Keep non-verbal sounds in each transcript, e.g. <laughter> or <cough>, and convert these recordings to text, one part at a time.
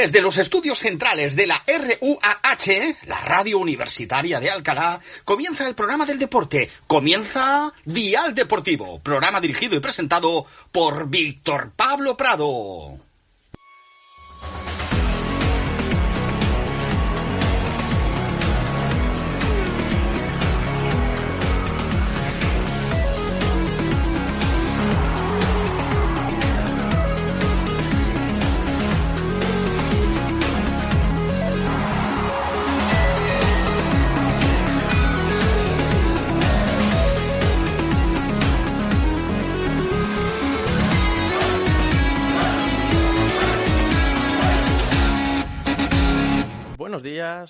Desde los estudios centrales de la RUAH, la radio universitaria de Alcalá, comienza el programa del deporte. Comienza Dial Deportivo, programa dirigido y presentado por Víctor Pablo Prado.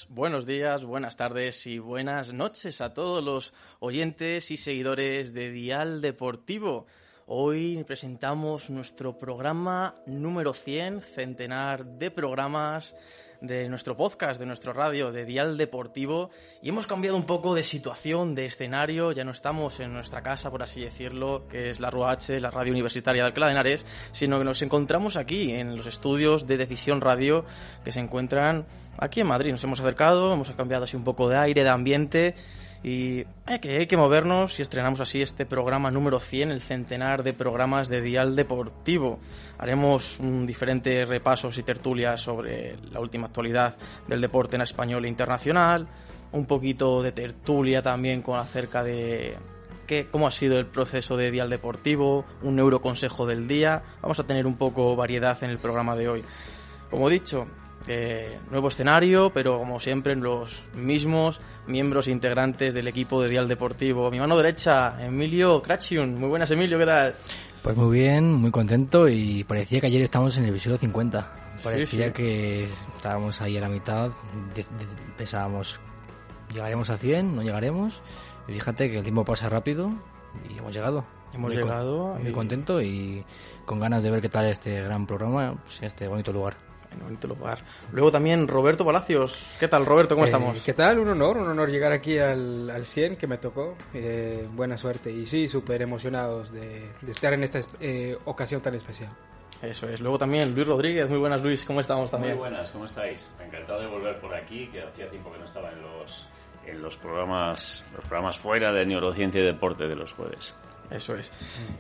Buenos días, buenas tardes y buenas noches a todos los oyentes y seguidores de Dial Deportivo. Hoy presentamos nuestro programa número 100, centenar de programas de nuestro podcast, de nuestro radio, de Dial Deportivo, y hemos cambiado un poco de situación, de escenario, ya no estamos en nuestra casa, por así decirlo, que es la RUH, la radio universitaria de Alcalá de Henares, sino que nos encontramos aquí, en los estudios de Decisión Radio, que se encuentran aquí en Madrid. Nos hemos acercado, hemos cambiado así un poco de aire, de ambiente, y hay que, hay que movernos y estrenamos así este programa número 100, el centenar de programas de Dial Deportivo. Haremos diferentes repasos y tertulias sobre la última actualidad del deporte en español e internacional, un poquito de tertulia también con acerca de qué, cómo ha sido el proceso de Dial Deportivo, un neuroconsejo del día. Vamos a tener un poco variedad en el programa de hoy. Como dicho, eh, nuevo escenario, pero como siempre los mismos miembros e integrantes del equipo de Dial Deportivo. Mi mano derecha, Emilio Crachiun. Muy buenas, Emilio, ¿qué tal? Pues muy bien, muy contento y parecía que ayer estábamos en el episodio 50. Parecía sí. que estábamos ahí a la mitad, de- de- pensábamos, ¿llegaremos a 100? ¿No llegaremos? Y fíjate que el tiempo pasa rápido y hemos llegado. Hemos Muy con- llegado Muy y- contento y con ganas de ver qué tal este gran programa, pues, en este bonito lugar. En bonito lugar. Luego también Roberto Palacios. ¿Qué tal, Roberto? ¿Cómo Eh, estamos? ¿Qué tal? Un honor, un honor llegar aquí al, al 100 que me tocó. Eh, buena suerte y sí, súper emocionados de, de estar en esta eh, ocasión tan especial. Eso es. Luego también Luis Rodríguez. Muy buenas, Luis. ¿Cómo estamos también? Muy buenas, ¿cómo estáis? Encantado de volver por aquí, que hacía tiempo que no estaba en los en los programas los programas fuera de neurociencia y deporte de los jueves. Eso es.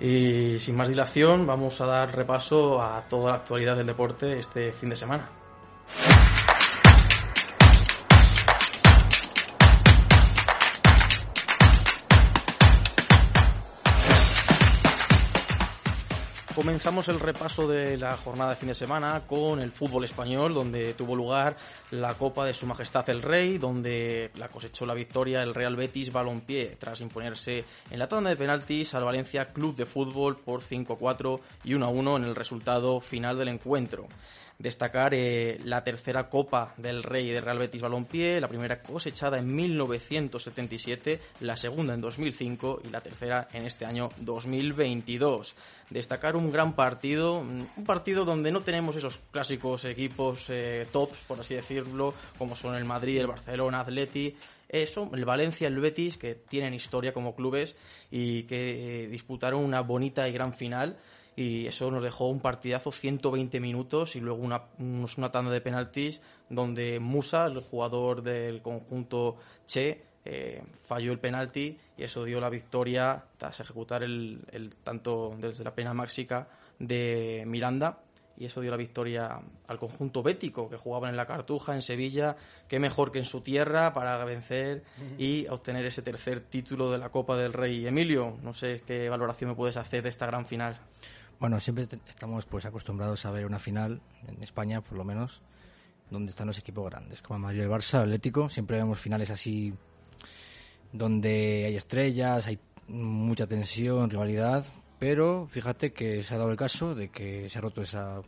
Y sin más dilación, vamos a dar repaso a toda la actualidad del deporte este fin de semana. Comenzamos el repaso de la jornada de fin de semana con el fútbol español, donde tuvo lugar la Copa de Su Majestad el Rey, donde la cosechó la victoria el Real Betis Balompié, tras imponerse en la tanda de penaltis al Valencia Club de Fútbol por 5-4 y 1-1 en el resultado final del encuentro destacar eh, la tercera Copa del Rey de Real Betis Balompié, la primera cosechada en 1977, la segunda en 2005 y la tercera en este año 2022. Destacar un gran partido, un partido donde no tenemos esos clásicos equipos eh, tops, por así decirlo, como son el Madrid, el Barcelona, Atleti, eso, el Valencia, el Betis, que tienen historia como clubes y que eh, disputaron una bonita y gran final y eso nos dejó un partidazo 120 minutos y luego una, una tanda de penaltis donde Musa, el jugador del conjunto Che, eh, falló el penalti y eso dio la victoria tras ejecutar el, el tanto desde la pena máxica de Miranda y eso dio la victoria al conjunto bético que jugaban en la Cartuja, en Sevilla, qué mejor que en su tierra para vencer y obtener ese tercer título de la Copa del Rey. Emilio, no sé qué valoración me puedes hacer de esta gran final. Bueno, siempre estamos pues acostumbrados a ver una final, en España por lo menos, donde están los equipos grandes, como el Madrid, el Barça, Atlético. Siempre vemos finales así donde hay estrellas, hay mucha tensión, rivalidad, pero fíjate que se ha dado el caso de que se ha roto esa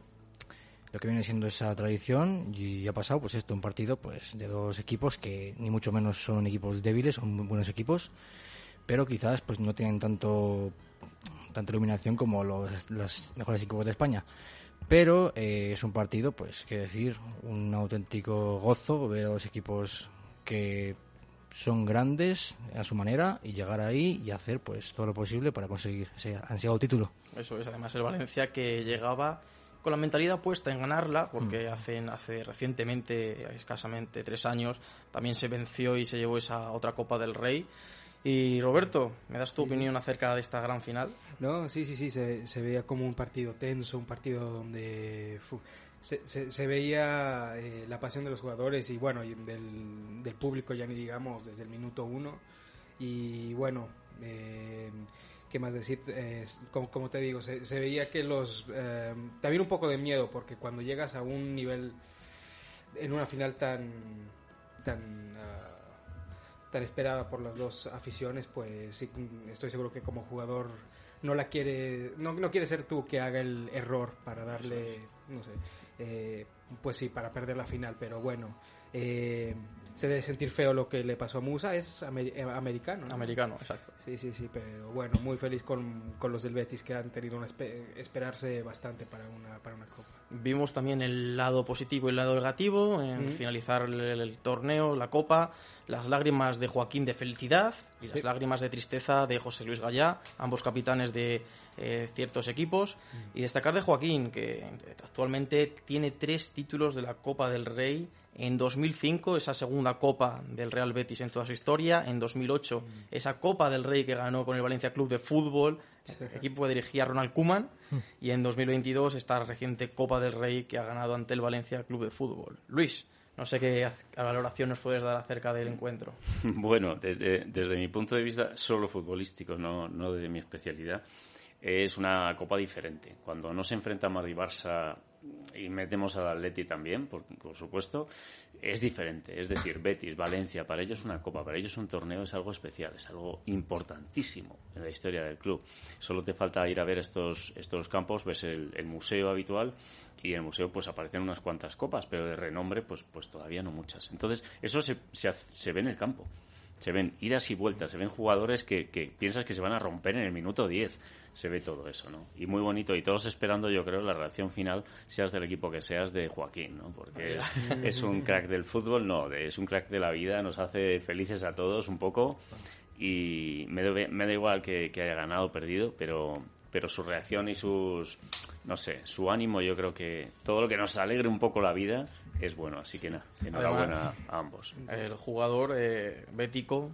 lo que viene siendo esa tradición y ha pasado pues esto un partido pues de dos equipos que ni mucho menos son equipos débiles son muy buenos equipos pero quizás pues no tienen tanto tanta iluminación como los, los mejores equipos de España. Pero eh, es un partido pues que decir un auténtico gozo ver a los equipos que son grandes a su manera y llegar ahí y hacer pues todo lo posible para conseguir ese ansiado título. Eso es además el Valencia que llegaba con la mentalidad puesta en ganarla, porque hacen, hace recientemente, escasamente tres años, también se venció y se llevó esa otra Copa del Rey. Y Roberto, ¿me das tu opinión acerca de esta gran final? No, sí, sí, sí, se, se veía como un partido tenso, un partido donde fu, se, se, se, veía eh, la pasión de los jugadores y bueno, y del, del, público ya ni digamos desde el minuto uno. Y bueno, eh, ¿qué más decir? Eh, como, como, te digo, se, se veía que los... Eh, también un poco de miedo, porque cuando llegas a un nivel, en una final tan... tan uh, tan esperada por las dos aficiones, pues sí, estoy seguro que como jugador no la quiere, no, no quiere ser tú que haga el error para darle, no sé, eh, pues sí, para perder la final, pero bueno, eh, se debe sentir feo lo que le pasó a Musa, es amer eh, americano. ¿no? Americano, exacto. Sí, sí, sí, pero bueno, muy feliz con, con los del Betis que han tenido una espe esperarse bastante para una, para una copa. Vimos también el lado positivo y el lado negativo en mm. finalizar el, el, torneo, la copa, las lágrimas de Joaquín de felicidad y las lágrimas de tristeza de José Luis Gallá, ambos capitanes de eh, ciertos equipos. Mm. Y destacar de Joaquín, que actualmente tiene tres títulos de la Copa del Rey en 2005 esa segunda Copa del Real Betis en toda su historia, en 2008 mm. esa Copa del Rey que ganó con el Valencia Club de Fútbol, sí. equipo que dirigía Ronald Koeman, mm. y en 2022 esta reciente Copa del Rey que ha ganado ante el Valencia Club de Fútbol. Luis, no sé qué valoración nos puedes dar acerca del encuentro. <laughs> Bueno, desde, desde mi punto de vista solo futbolístico, no, no de mi especialidad es una copa diferente. Cuando no se enfrenta Madrid Barça y metemos al Atleti también, por, por, supuesto, es diferente. Es decir, Betis, Valencia, para ellos una copa, para ellos un torneo es algo especial, es algo importantísimo en la historia del club. Solo te falta ir a ver estos, estos campos, ves el, museo habitual y en el museo pues aparecen unas cuantas copas, pero de renombre pues, pues todavía no muchas. Entonces, eso se, se, se ve en el campo se ven idas y vueltas, se ven jugadores que, que, piensas que se van a romper en el minuto 10. Se ve todo eso, ¿no? Y muy bonito. Y todos esperando, yo creo, la reacción final, seas del equipo que seas, de Joaquín, ¿no? Porque es, es un crack del fútbol, no, de, es un crack de la vida, nos hace felices a todos un poco. Y me, da igual que, que haya ganado o perdido, pero, pero su reacción y sus, no sé, su ánimo, yo creo que todo lo que nos alegre un poco la vida es bueno. Así que nada, enhorabuena a ambos. El jugador eh, bético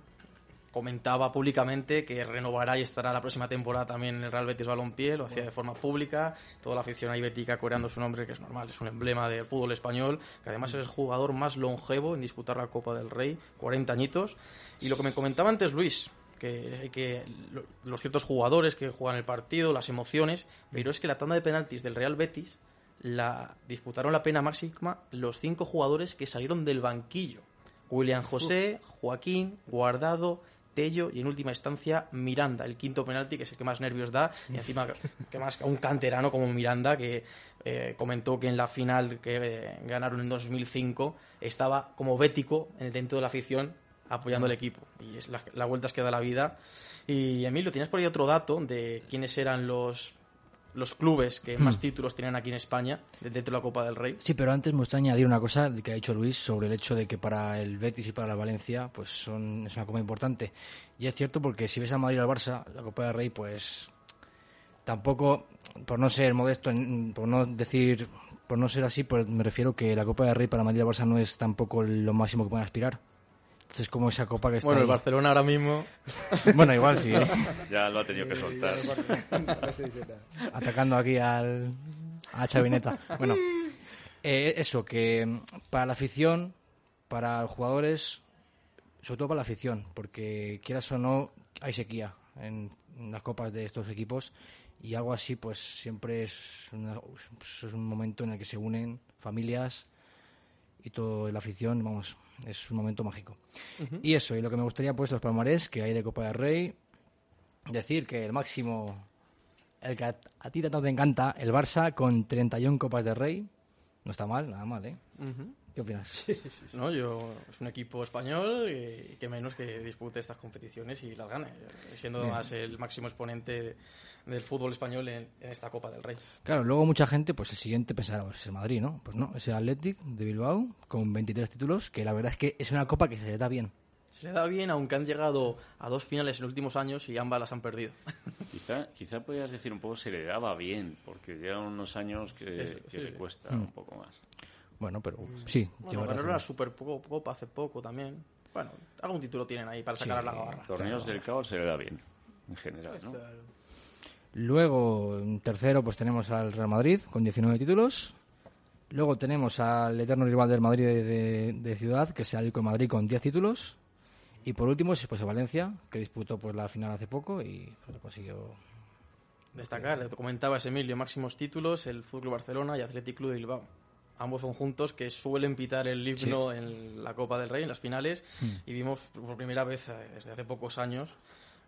comentaba públicamente que renovará y estará la próxima temporada también en el Real Betis Balompié, lo hacía de forma pública, toda la afición ahí bética coreando su nombre, que es normal, es un emblema del fútbol español, que además es el jugador más longevo en disputar la Copa del Rey, 40 añitos, y lo que me comentaba antes Luis, que, que los ciertos jugadores que juegan el partido, las emociones, pero es que la tanda de penaltis del Real Betis la disputaron la pena máxima los cinco jugadores que salieron del banquillo. William José, Joaquín, Guardado, Tello y en última instancia Miranda, el quinto penalti que es el que más nervios da y encima <laughs> que más un canterano como Miranda que eh, comentó que en la final que eh, ganaron en 2005 estaba como bético dentro de la afición apoyando al equipo. Y es la, la vueltas que da la vida. Y Emilio, ¿tienes por ahí otro dato de quiénes eran los los clubes que más títulos tienen aquí en España dentro de la Copa del Rey. Sí, pero antes me gustaría añadir una cosa que ha dicho Luis sobre el hecho de que para el Betis y para la Valencia pues son, es una copa importante. Y es cierto porque si ves a Madrid al Barça, la Copa del Rey pues tampoco, por no ser modesto, por no decir, por no ser así, pues me refiero que la Copa del Rey para Madrid y Barça no es tampoco lo máximo que pueden aspirar. Entonces, como esa copa que está. Bueno, ahí. el Barcelona ahora mismo. <laughs> bueno, igual sí. ¿eh? Ya lo ha tenido que soltar. Atacando aquí al. a Chavineta. Bueno, eh, eso, que para la afición, para los jugadores, sobre todo para la afición, porque quieras o no, hay sequía en las copas de estos equipos y algo así, pues siempre es, una, es un momento en el que se unen familias y toda la afición, vamos, es un momento mágico. Uh -huh. Y eso, y lo que me gustaría, pues, los palmarés que hay de Copa del Rey, decir que el máximo, el que a, a ti tanto te encanta, el Barça con 31 Copas de Rey. No está mal, nada mal, ¿eh? ¿Qué opinas? No, yo es un equipo español y que menos que dispute estas competiciones y las gane, siendo Bien. además el máximo exponente del fútbol español en, en esta Copa del Rey. Claro, luego mucha gente, pues el siguiente pensará, pues es el Madrid, ¿no? Pues no, es el Athletic de Bilbao con 23 títulos, que la verdad es que es una copa que se le da bien. Se le da bien, aunque han llegado a dos finales en los últimos años y ambas las han perdido. <laughs> Quizá, quizá podías decir un poco se le daba bien, porque llevan unos años que, Eso, que sí, le sí. cuesta Mm. un poco más. Bueno, pero sí, Bueno, razón. la Supercopa hace poco también. Bueno, algún título tienen ahí para sacar Sí, a la barra. Torneos del caos se le da bien, en general, ¿no? Luego, en tercero, pues tenemos al Real Madrid con 19 títulos. Luego tenemos al eterno rival del Madrid de, de- de ciudad, que es el Atlético de Madrid con 10 títulos. Y por último, pues el Valencia, que disputó pues, la final hace poco y pues, lo consiguió. Destacar, te comentabas Emilio, máximos títulos, el Fútbol Barcelona y Athletic Club de Bilbao. Ambos conjuntos que suelen pitar el himno en la Copa del Rey, en las finales, y vimos por primera vez eh, desde hace pocos años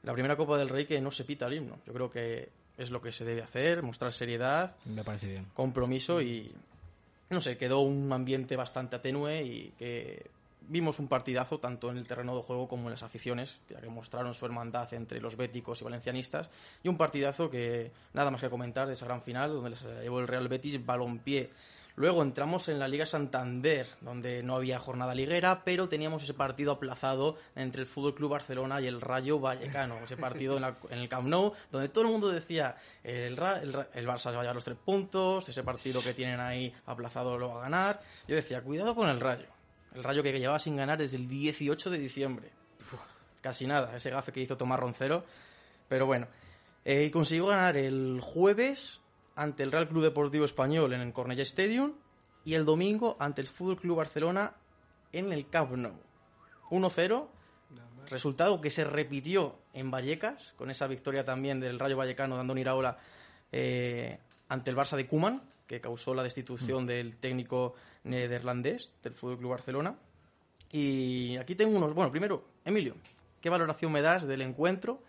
la primera Copa del Rey que no se pita el himno. Yo creo que es lo que se debe hacer, mostrar seriedad, Me parece bien. compromiso y no sé, quedó un ambiente bastante atenue y que vimos un partidazo tanto en el terreno de juego como en las aficiones, ya que mostraron su hermandad entre los béticos y valencianistas y un partidazo que nada más que comentar de esa gran final donde les llevó el Real Betis balompié. Luego entramos en la Liga Santander, donde no había jornada liguera, pero teníamos ese partido aplazado entre el Fútbol Club Barcelona y el Rayo Vallecano. Ese partido en, la- en el Camp Nou, donde todo el mundo decía el, el, el Barça se va a los tres puntos, ese partido que tienen ahí aplazado lo va a ganar. Yo decía, cuidado con el Rayo. El Rayo que llevaba sin ganar desde el 18 de diciembre. Casi nada, ese gafe que hizo Tomás Roncero. Pero bueno, eh, consiguió ganar el jueves ante el Real Club Deportivo Español en el Cornellà Stadium y el domingo ante el Fútbol Club Barcelona en el Camp Nou. 1-0, resultado que se repitió en Vallecas, con esa victoria también del Rayo Vallecano de Andoni Iraola eh, ante el Barça de Kuman, que causó la destitución del técnico neerlandés del Fútbol Club Barcelona. Y aquí tengo unos. Bueno, primero, Emilio, ¿qué valoración me das del encuentro?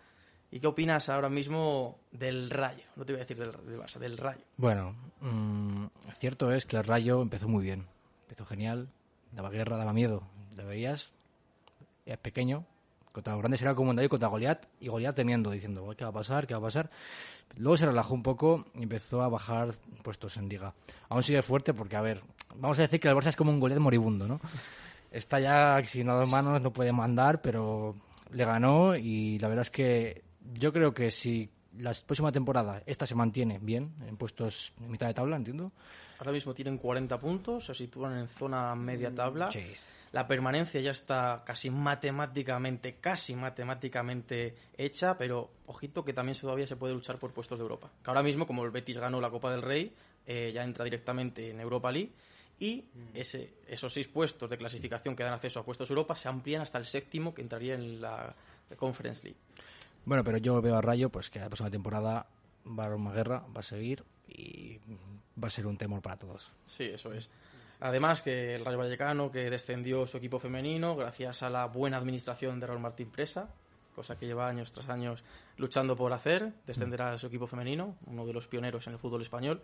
¿Y qué opinas ahora mismo del Rayo? No te voy a decir del, del Barça, del Rayo. Bueno, mm, cierto es que el Rayo empezó muy bien. Empezó genial, daba guerra, daba miedo. Lo veías, es pequeño, contra los grandes era como un David contra Goliat, y Goliat temiendo, diciendo, "Uy, ¿qué va a pasar? ¿Qué va a pasar? Luego se relajó un poco y empezó a bajar puestos en liga. Aún sigue fuerte porque, a ver, vamos a decir que el Barça es como un Goliat moribundo, ¿no? Está ya sin dos manos, no puede mandar, pero le ganó y la verdad es que yo creo que si la próxima temporada esta se mantiene bien, en puestos en mitad de tabla, entiendo. Ahora mismo tienen 40 puntos, se sitúan en zona media tabla. Sí. La permanencia ya está casi matemáticamente, casi matemáticamente hecha, pero ojito que también todavía se puede luchar por puestos de Europa. Que ahora mismo, como el Betis ganó la Copa del Rey, eh, ya entra directamente en Europa League y ese, esos seis puestos de clasificación que dan acceso a puestos de Europa se amplían hasta el séptimo que entraría en la Conference League. Bueno, pero yo veo a Rayo pues que la próxima temporada va a haber una guerra, va a seguir y va a ser un temor para todos. Sí, eso es. Además que el Rayo Vallecano, que descendió su equipo femenino gracias a la buena administración de Raúl Martín Presa, cosa que lleva años tras años luchando por hacer, descender a su equipo femenino, uno de los pioneros en el fútbol español.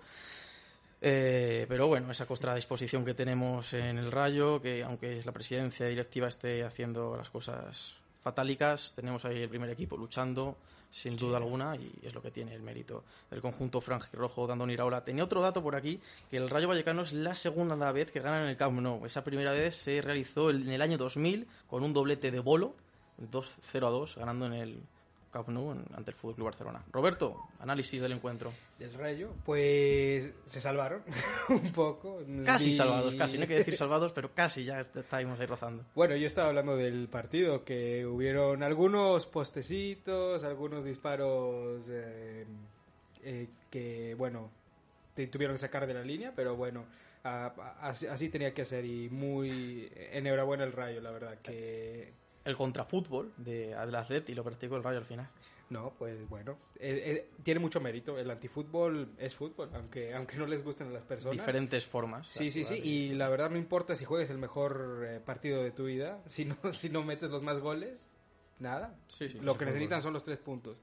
Eh, pero bueno, esa disposición que tenemos en el Rayo, que aunque la presidencia directiva esté haciendo las cosas fatálicas, tenemos ahí el primer equipo luchando, sin duda alguna, y es lo que tiene el mérito del conjunto franjirrojo de Andoni Iraola. Tenía otro dato por aquí, que el Rayo Vallecano es la segunda vez que gana en el Camp Nou. Esa primera vez se realizó en el año 2000 con un doblete de bolo, 2-0 a 2, ganando en el Camp Nou ante el Fútbol Club Barcelona. Roberto, análisis del encuentro. Del Rayo, pues se salvaron <laughs> un poco. Casi salvados, casi. No hay que decir salvados, pero casi ya est- estábamos ahí rozando. Bueno, yo estaba hablando del partido, que hubieron algunos postecitos, algunos disparos eh, eh, que, bueno, te tuvieron que sacar de la línea, pero bueno, a- a- así, así tenía que ser y muy enhorabuena el Rayo, la verdad, que... El contrafútbol de, del Atleti lo practicó el Rayo al final. No, pues bueno, eh, eh, tiene mucho mérito. El antifútbol es fútbol, aunque aunque no les gusten a las personas. Diferentes formas. Sí, sí, sí. Y la verdad no importa si juegues el mejor eh, partido de tu vida, <laughs> si no, si no metes los más goles, nada. Sí, sí, Lo que fútbol. necesitan son los tres puntos.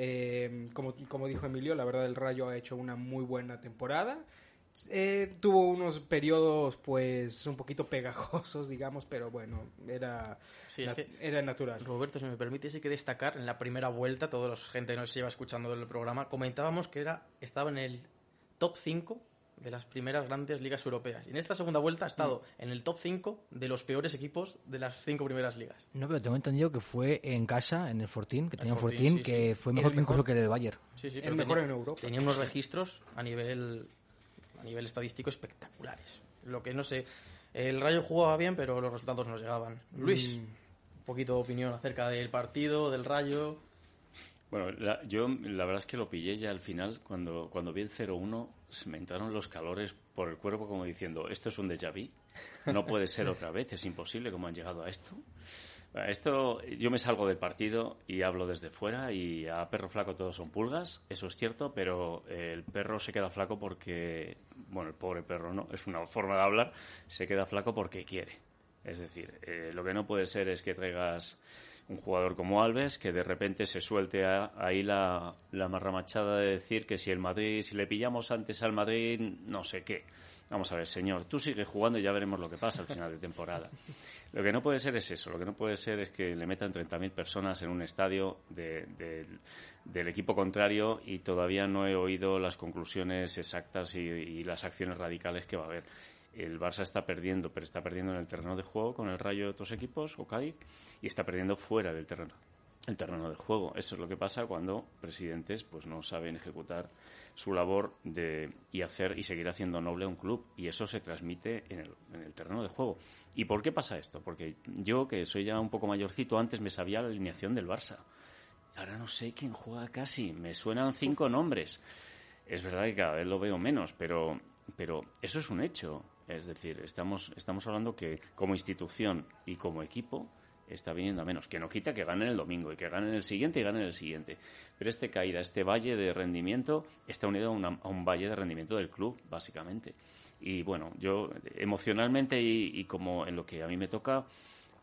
Eh, como, como dijo Emilio, la verdad el Rayo ha hecho una muy buena temporada. Eh, tuvo unos periodos pues un poquito pegajosos, <laughs> digamos, pero bueno, era, Sí, es que- era natural. Roberto, si me permite, sí que destacar en la primera vuelta, toda la gente que nos lleva escuchando el programa, comentábamos que era estaba en el top 5 de las primeras grandes ligas europeas. Y en esta segunda vuelta ha estado en el top 5 de los peores equipos de las cinco primeras ligas. No, pero tengo entendido que fue en casa, en el Fortín, que tenía un Fortín, Fortín, sí, que sí. fue mejor que incluso mejor. que el del Bayern. Sí, sí, El pero mejor tenía, en Europa. tenía unos registros a nivel a nivel estadístico espectaculares. Lo que no sé, el Rayo jugaba bien, pero los resultados no llegaban. Luis, Mm. un poquito de opinión acerca del partido, del Rayo. Bueno, la- yo la verdad es que lo pillé ya al final, cuando, cuando vi el 0-1, se me entraron los calores por el cuerpo como diciendo, esto es un déjà vu, no puede ser otra vez, es imposible cómo han llegado a esto. Bueno, Esto, yo me salgo del partido y hablo desde fuera y a perro flaco todos son pulgas, eso es cierto, pero eh, el perro se queda flaco porque, bueno, el pobre perro no, es una forma de hablar, se queda flaco porque quiere. Es decir, eh, lo que no puede ser es que traigas un jugador como Alves que de repente se suelte a- ahí la, la marramachada de decir que si el Madrid, si le pillamos antes al Madrid, no sé qué. Vamos a ver, señor, tú sigue jugando y ya veremos lo que pasa al final de temporada. Lo que no puede ser es eso, lo que no puede ser es que le metan 30.000 personas en un estadio de- del- equipo contrario y todavía no he oído las conclusiones exactas y, y las acciones radicales que va a haber. El Barça está perdiendo, pero está perdiendo en el terreno de juego con el Rayo de otros equipos o Cádiz y está perdiendo fuera del terreno el terreno de juego. Eso es lo que pasa cuando presidentes pues no saben ejecutar su labor de y hacer y seguir haciendo noble un club y eso se transmite en el, en el terreno de juego. ¿Y por qué pasa esto? Porque yo que soy ya un poco mayorcito antes me sabía la alineación del Barça. Ahora no sé quién juega casi, me suenan cinco nombres. Es verdad que cada vez lo veo menos, pero pero eso es un hecho. Es decir, estamos estamos hablando que como institución y como equipo está viniendo a menos. Que no quita que ganen el domingo y que ganen el siguiente y ganen el siguiente. Pero este caída, este valle de rendimiento, está unido a, una- a un valle de rendimiento del club, básicamente. Y bueno, yo emocionalmente y, y como en lo que a mí me toca,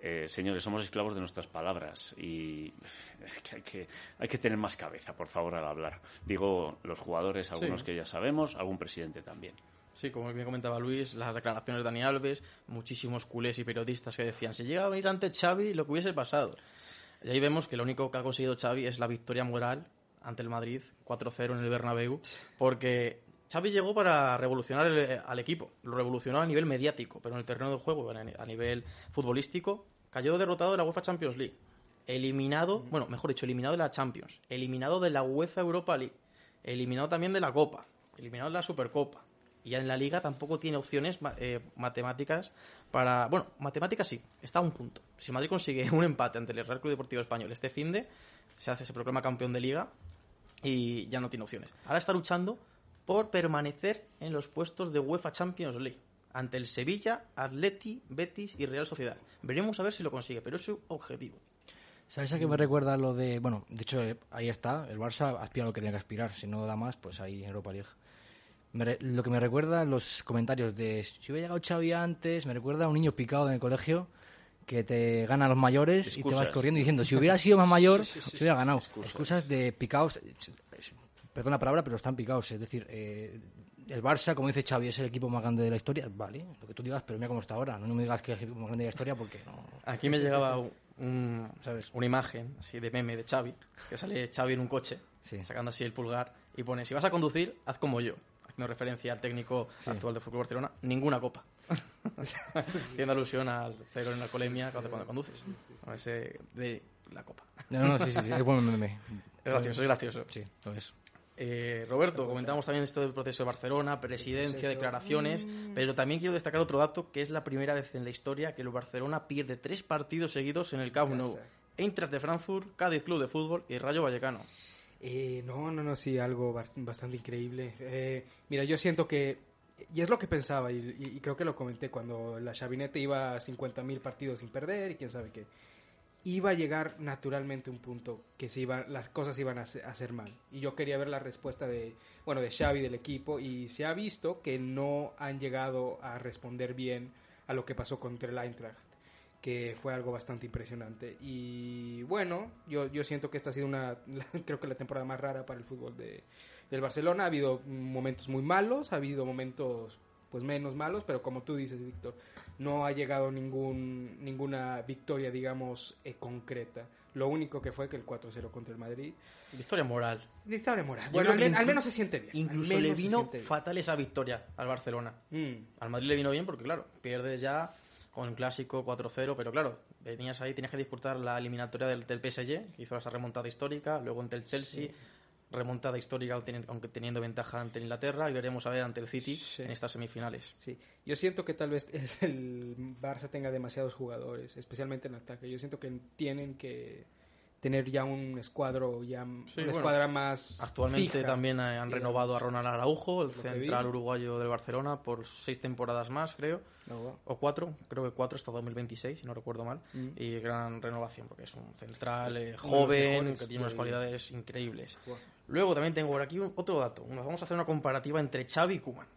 eh, señores, somos esclavos de nuestras palabras y <laughs> hay, que hay que tener más cabeza, por favor, al hablar. Digo, los jugadores, algunos Sí. que ya sabemos, algún presidente también. Sí, como bien comentaba Luis, las declaraciones de Dani Alves, muchísimos culés y periodistas que decían, si llega a venir ante Xavi, lo que hubiese pasado. Y ahí vemos que lo único que ha conseguido Xavi es la victoria moral ante el Madrid, 4-0 en el Bernabéu, porque Xavi llegó para revolucionar el- al equipo, lo revolucionó a nivel mediático, pero en el terreno de juego, a a nivel futbolístico, cayó derrotado de la UEFA Champions League, eliminado, bueno, mejor dicho, eliminado de la Champions, eliminado de la UEFA Europa League, eliminado también de la Copa, eliminado de la Supercopa. Y en la liga tampoco tiene opciones eh, matemáticas para... Bueno, matemáticas sí, está a un punto. Si Madrid consigue <laughs> un empate ante el Real Club Deportivo Español este fin de, se hace, se proclama campeón de liga y ya no tiene opciones. Ahora está luchando por permanecer en los puestos de UEFA Champions League ante el Sevilla, Atleti, Betis y Real Sociedad. Veremos a ver si lo consigue, pero es su objetivo. ¿Sabes a qué me recuerda lo de.? Bueno, de hecho, eh, ahí está. El Barça aspira a lo que tiene que aspirar. Si no da más, pues ahí Europa League. Me lo que me recuerda los comentarios de si hubiera llegado Xavi antes, me recuerda a un niño picado en el colegio que te gana a los mayores y te Excusas. vas corriendo diciendo si hubiera sido más mayor, se hubiera ganado. Excusas. de picados. Perdón la palabra, pero están picados. Es decir, eh, el Barça, como dice Xavi, es el equipo más grande de la historia. Vale, lo que tú digas, pero mira cómo está ahora. No me digas que es el equipo más grande de la historia porque no. Aquí me llegaba un, ¿sabes? una imagen así de meme de Xavi, que sale Xavi en un coche, Sí. sacando así el pulgar, y pone, si vas a conducir, haz como yo. Haciendo referencia al técnico actual de Fútbol Barcelona, ninguna copa. <laughs> Haciendo alusión al cero en alcoholemia cuando, cuando conduces. A ese de la copa. No, no, sí, sí, sí, es buen meme. Es gracioso, es gracioso. Sí, lo es. Eh, Roberto, comentamos también esto del proceso de Barcelona, presidencia, declaraciones, pero también quiero destacar otro dato que es la primera vez en la historia que el Barcelona pierde tres partidos seguidos en el Camp Nou. Eintracht de Frankfurt, Cádiz Club de Fútbol y Rayo Vallecano. Eh, no, no, no, sí, algo bast- bastante increíble. Eh, mira, yo siento que, y es lo que pensaba, y, creo que lo comenté cuando la Chavinete iba a 50.000 partidos sin perder y quién sabe qué, iba a llegar naturalmente un punto que se iba, las cosas iban a hacer mal. Y yo quería ver la respuesta de, bueno, de Xavi, del equipo, y se ha visto que no han llegado a responder bien a lo que pasó contra el Eintracht. Que fue algo bastante impresionante. Y bueno, yo, yo siento que esta ha sido una, <laughs> creo que la temporada más rara para el fútbol de, del Barcelona. Ha habido momentos muy malos, ha habido momentos pues menos malos, pero como tú dices, Víctor, no ha llegado ningún, ninguna victoria, digamos, eh, concreta. Lo único que fue que el 4-0 contra el Madrid. Victoria moral. Victoria moral. Bueno, al, men- al menos se siente bien. Incluso le vino fatal esa victoria al Barcelona. Mm. Al Madrid le vino bien porque, claro, pierdes ya con el clásico 4-0, pero claro, venías ahí, tenías que disputar la eliminatoria del, del PSG, que hizo esa remontada histórica, luego ante el Chelsea, remontada histórica aunque teniendo ventaja ante Inglaterra, y veremos a ver ante el City Sí. en estas semifinales. Sí, yo siento que tal vez el, el Barça tenga demasiados jugadores, especialmente en ataque. Yo siento que tienen que tener ya un escuadro, ya Sí, una bueno, escuadra más Actualmente fija, también han digamos. renovado a Ronald Araujo, el central uruguayo del Barcelona, por seis temporadas más, creo. No, wow. o cuatro, creo que cuatro hasta 2026, si no recuerdo mal, Mm. y gran renovación, porque es un central eh, joven, mejores que tiene unas cualidades increíbles. Luego también tengo por aquí un- otro dato, Nos vamos a hacer una comparativa entre Xavi y Koeman.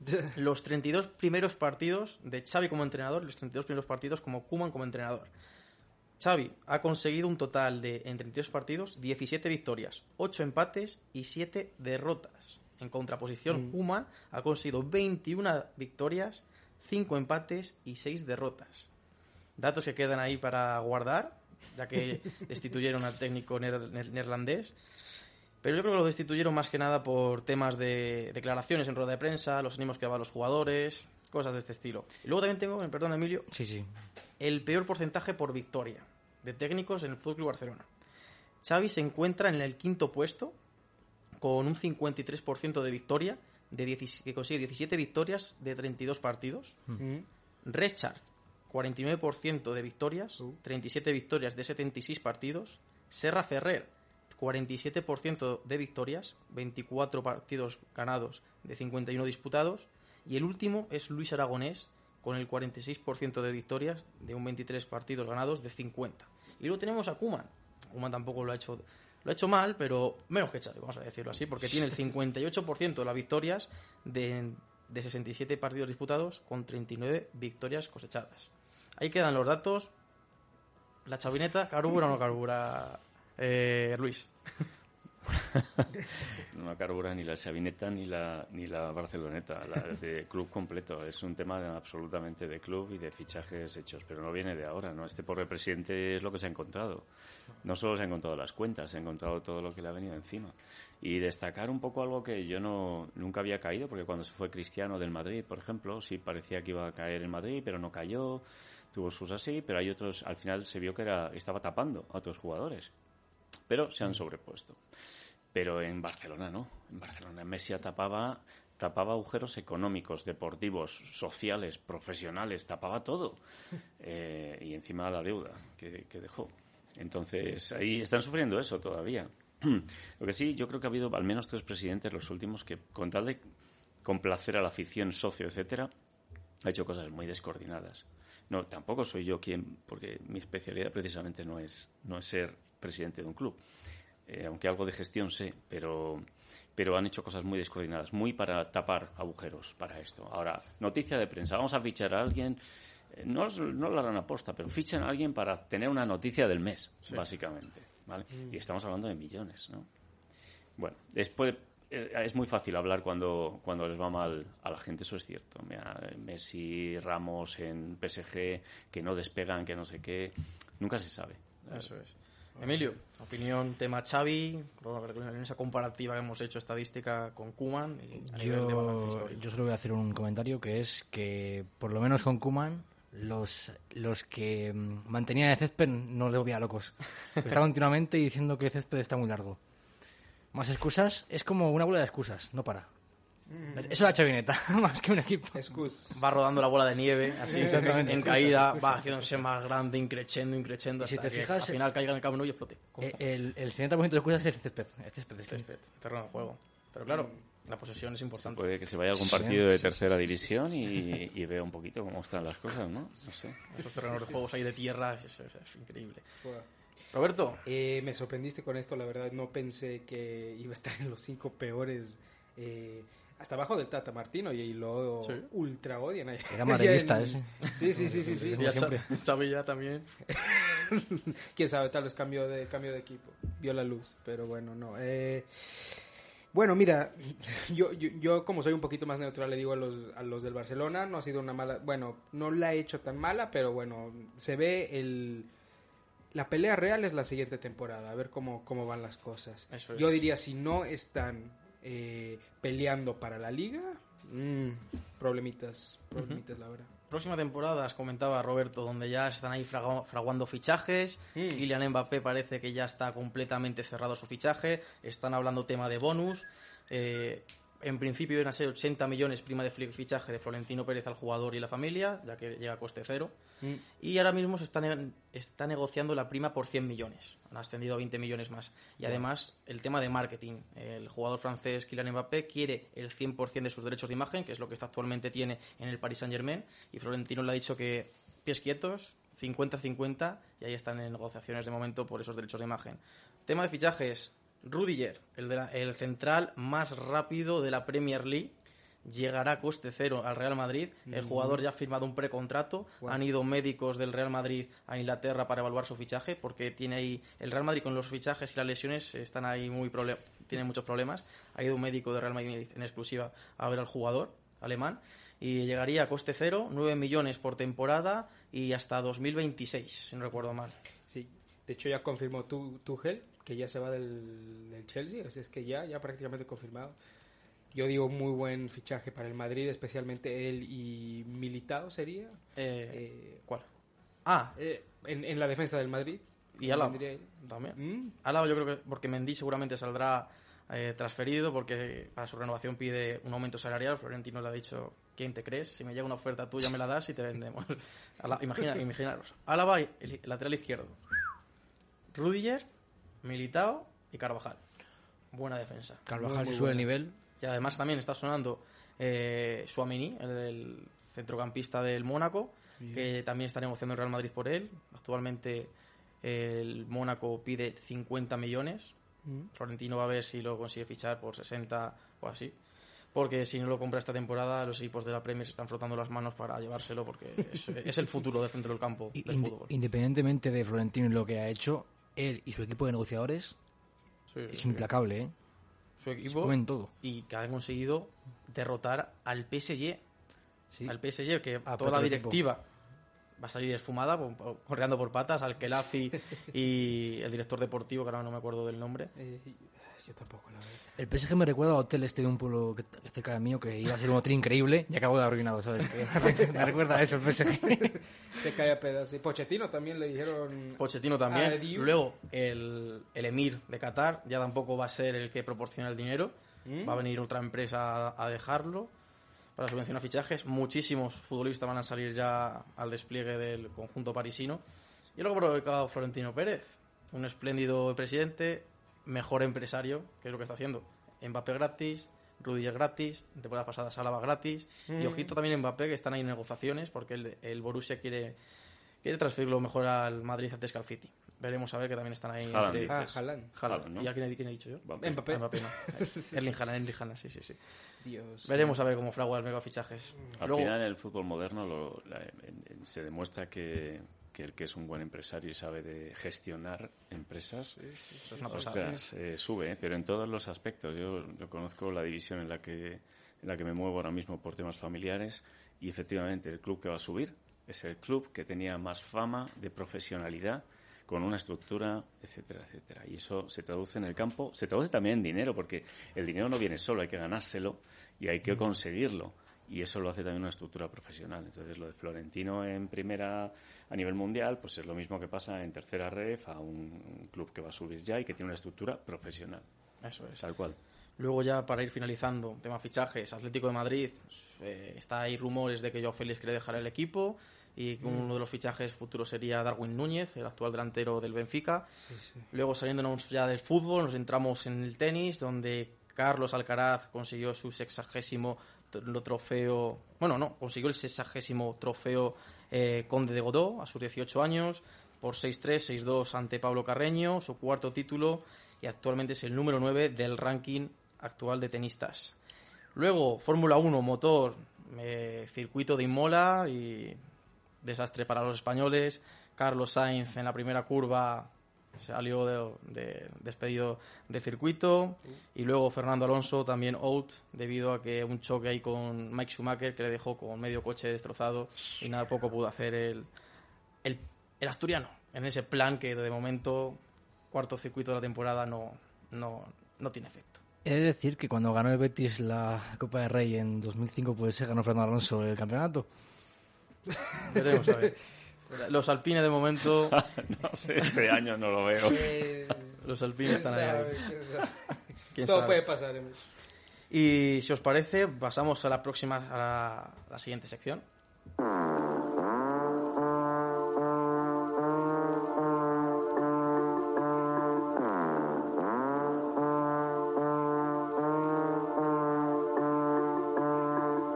<laughs> Los 32 primeros partidos de Xavi como entrenador y los 32 primeros partidos como Koeman como entrenador. Xavi ha conseguido un total de, en 32 partidos, 17 victorias, 8 empates y 7 derrotas. En contraposición, Koeman ha conseguido 21 victorias, 5 empates y 6 derrotas. Datos que quedan ahí para guardar, ya que <laughs> destituyeron al técnico neerlandés. Pero yo creo que lo destituyeron más que nada por temas de declaraciones en rueda de prensa, los ánimos que daban los jugadores, cosas de este estilo. Y luego también tengo, perdón Emilio, Sí, sí. el peor porcentaje por victoria de técnicos en el Fútbol Club Barcelona. Xavi se encuentra en el quinto puesto con un 53% de victoria, de 17 que consigue 17 victorias de 32 partidos. Mm. Reschart, 49% de victorias, 37 victorias de 76 partidos. Serra Ferrer, 47% de victorias, 24 partidos ganados de 51 disputados. Y el último es Luis Aragonés, con el 46% de victorias de un 23 partidos ganados de 50. Y luego tenemos a Kuman. Kuman tampoco lo ha hecho lo ha hecho mal, pero menos que Xavi, vamos a decirlo así, porque tiene el 58% de las victorias de, de 67 partidos disputados con 39 victorias cosechadas. Ahí quedan los datos. La chavineta, ¿carbura o no carbura? Eh, Luis. <laughs> No carbura ni la Sabineta ni la, ni la Barceloneta, la de club completo. Es un tema absolutamente de club y de fichajes hechos, pero no viene de ahora, ¿no? Este pobre presidente es lo que se ha encontrado. No solo se ha encontrado las cuentas, se ha encontrado todo lo que le ha venido encima. Y destacar un poco algo que yo no nunca había caído, porque cuando se fue Cristiano del Madrid, por ejemplo, sí parecía que iba a caer en Madrid, pero no cayó, tuvo sus así, pero hay otros, al final se vio que era, estaba tapando a otros jugadores. Pero se han sobrepuesto. Pero en Barcelona no. En Barcelona Messi tapaba, tapaba agujeros económicos, deportivos, sociales, profesionales, tapaba todo. <laughs> Eh, y encima la deuda que, que dejó. Entonces ahí están sufriendo eso todavía. <clears throat> Lo que sí, yo creo que ha habido al menos tres presidentes los últimos que, con tal de complacer a la afición, socio, etcétera, ha hecho cosas muy descoordinadas. No, tampoco soy yo quien, porque mi especialidad precisamente no es, no es ser presidente de un club. Eh, aunque algo de gestión sé, pero, pero han hecho cosas muy descoordinadas, muy para tapar agujeros para esto. Ahora, noticia de prensa, vamos a fichar a alguien, eh, no, no lo harán aposta, pero fichan a alguien para tener una noticia del mes, básicamente. ¿vale? Y estamos hablando de millones, ¿no? Bueno, después es, es muy fácil hablar cuando, cuando les va mal a la gente, eso es cierto. Mira, Messi, Ramos en PSG, que no despegan, que no sé qué, nunca se sabe. Eso es. Emilio, opinión, tema Xavi, en esa comparativa que hemos hecho estadística con Kuman Yo, yo solo voy a hacer un comentario que es que, por lo menos con Kuman, los, los que mm, mantenían el césped no le volvía locos. <laughs> Está continuamente diciendo que el césped está muy largo. Más excusas, es como una bola de excusas, no para. Eso es la chavineta, <laughs> más que un equipo. Excus. Va rodando la bola de nieve, así, Exactamente. en caída, va haciéndose más grande, increchendo, increchendo, Y si hasta te que fijas, al final caiga en el Camp Nou y explote. Eh, El, el 70% de excusas es el césped. El césped, el césped. Terreno de juego. Pero claro, la posesión es importante. Puede que se vaya a algún Sí. partido de tercera división y, y vea un poquito cómo están las cosas, ¿no? No sé. Esos terrenos de juegos ahí de tierra, es, es- es increíble. Roberto, Eh, me sorprendiste con esto, la verdad. No pensé que iba a estar en los cinco peores. eh, hasta abajo del Tata Martino y lo Sí. ultra odian. <laughs> ahí. Era madridista ese. Sí, sí, sí, sí. sí. Y Xavi ya también. <laughs> Quién sabe, tal vez cambio de, cambio de equipo. Vio la luz, pero bueno, no. Eh, bueno, mira, yo, yo, yo como soy un poquito más neutral, le digo a los, a los del Barcelona, no ha sido una mala, bueno, no la he hecho tan mala, pero bueno, se ve el... La pelea real es la siguiente temporada, a ver cómo, cómo van las cosas. Eso es. Yo diría, si no están eh, peleando para la liga, mm, problemitas, problemitas, la verdad. Próxima temporada, os comentaba Roberto, donde ya están ahí fragu- fraguando fichajes. Mm. Kylian Mbappé parece que ya está completamente cerrado su fichaje. Están hablando tema de bonus. Eh, en principio iban a ser 80 millones prima de fichaje de Florentino Pérez al jugador y la familia, ya que llega a coste cero. Mm. Y ahora mismo se está, ne- está negociando la prima por 100 millones. Han ascendido a 20 millones más. Y además, el tema de marketing. El jugador francés Kylian Mbappé quiere el 100% de sus derechos de imagen, que es lo que está actualmente tiene en el Paris Saint-Germain. Y Florentino le ha dicho que pies quietos, 50-50, y ahí están en negociaciones de momento por esos derechos de imagen. Tema de fichajes. Rudiger, el, de la- el central más rápido de la Premier League, llegará a coste cero al Real Madrid. El jugador ya ha firmado un precontrato. Han ido médicos del Real Madrid a Inglaterra para evaluar su fichaje, porque tiene ahí el Real Madrid con los fichajes y las lesiones están ahí muy tiene muchos problemas. Ha ido un médico del Real Madrid en exclusiva a ver al jugador alemán y llegaría a coste cero, 9 millones por temporada y hasta 2026, si no recuerdo mal. Sí, de hecho ya confirmó tu, Tuchel que ya se va del, del Chelsea, así es que ya, ya prácticamente confirmado. Yo digo muy buen fichaje para el Madrid, especialmente él y Militao sería. Eh, Eh, ¿Cuál? Ah, eh, en, en la defensa del Madrid. y él. también. Mm, Álava yo creo que porque Mendy seguramente saldrá eh, transferido porque para su renovación pide un aumento salarial. Florentino le ha dicho, ¿quién te crees? Si me llega una oferta tuya me la das y te vendemos. <laughs> Imagina, imaginaros. Álava, el, el lateral izquierdo. Rudiger, Militao y Carvajal. Buena defensa. Carvajal Muy, si muy sube el nivel. Y además también está sonando eh, Suamini, el, el centrocampista del Mónaco, que también está negociando el Real Madrid por él. Actualmente el Mónaco pide 50 millones. mm. Florentino va a ver si lo consigue fichar por 60 o así. Porque si no lo compra esta temporada, los equipos de la Premier se están frotando las manos para llevárselo porque es, <laughs> es el futuro del centro del campo Y- del inde- fútbol. independientemente de Florentino y lo que ha hecho, él y su equipo de negociadores Sí, es sí. implacable, ¿eh? Su equipo comen todo. y que ha conseguido derrotar al PSG Sí. al PSG, que Ah, toda la equipo. directiva va a salir esfumada, por- por- correando por patas, al Kelafi <laughs> y el director deportivo, que ahora no me acuerdo del nombre. Eh, yo tampoco la veo. El PSG me recuerda al hotel este de un pueblo que cerca del mío que iba a ser un hotel increíble y acabó de arruinado, ¿sabes? <laughs> Me recuerda a eso el PSG. <laughs> Se cae a pedazos. Y Pochettino también le dijeron. Pochettino también. Adiós. Luego, el, el emir de Qatar ya tampoco va a ser el que proporciona el dinero. ¿Mm? Va a venir otra empresa a, a dejarlo para subvencionar fichajes. Muchísimos futbolistas van a salir ya al despliegue del conjunto parisino. Y luego ha provocado Florentino Pérez, un espléndido presidente, mejor empresario, que es lo que está haciendo. Mbappé gratis, Rudiger gratis, temporada pasada Salaba gratis. Y ojito también Mbappé, que están ahí en negociaciones, porque el, el Borussia quiere, quiere transferirlo mejor al Madrid antes que al City. Veremos a ver que también están ahí. Haaland, entre- Ah, dices. Haaland. Haaland. Haaland, ¿no? ¿Y a quién, he- quién he dicho yo? Mbappé. Mbappé. Ah, Mbappé no. <laughs> Erling Haaland, Erling Haaland, sí, sí, sí. Dios. Veremos a ver cómo fragua el mega fichajes. Al Luego, final, en el fútbol moderno lo- la- en- en- se demuestra que, que el que es un buen empresario y sabe de gestionar empresas, eso es una ostras, eh, sube, ¿eh? pero en todos los aspectos. Yo, yo conozco la división en la que en la que me muevo ahora mismo por temas familiares y efectivamente el club que va a subir es el club que tenía más fama de profesionalidad con una estructura, etcétera, etcétera. Y eso se traduce en el campo, se traduce también en dinero, porque el dinero no viene solo, hay que ganárselo y hay que conseguirlo. Y eso lo hace también una estructura profesional. Entonces, lo de Florentino en primera a nivel mundial, pues es lo mismo que pasa en tercera ref a un, un club que va a subir ya y que tiene una estructura profesional. Eso es. Tal cual. Luego ya para ir finalizando, tema fichajes, Atlético de Madrid, eh, está ahí rumores de que Joao Félix quiere dejar el equipo y que uno de los fichajes futuros sería Darwin Núñez, el actual delantero del Benfica. Luego saliéndonos ya del fútbol, nos entramos en el tenis, donde Carlos Alcaraz consiguió su sexagésimo tr- trofeo, bueno, no, consiguió el sexagésimo trofeo eh, Conde de Godó a sus 18 años, por 6-3, 6-2 ante Pablo Carreño, su cuarto título, y actualmente es el número 9 del ranking actual de tenistas. Luego, Fórmula 1, motor, eh, circuito de Imola y desastre para los españoles. Carlos Sainz en la primera curva salió de, de- despedido del circuito y luego Fernando Alonso también out debido a que un choque ahí con Mike Schumacher que le dejó con medio coche destrozado y nada poco pudo hacer el, el, el asturiano en ese plan que de momento cuarto circuito de la temporada no, no, no tiene efecto. He de decir que cuando ganó el Betis la Copa del Rey en 2005, pues se ganó Fernando Alonso el campeonato. <laughs> Veremos a ver. Los alpines de momento, <laughs> no sé, este año no lo veo. los alpines ¿Quién están ahí. sabe? ¿Quién sabe? <laughs> ¿Quién Todo sabe? puede pasar. Emilio. Y si os parece, pasamos a la próxima, a la, a la siguiente sección.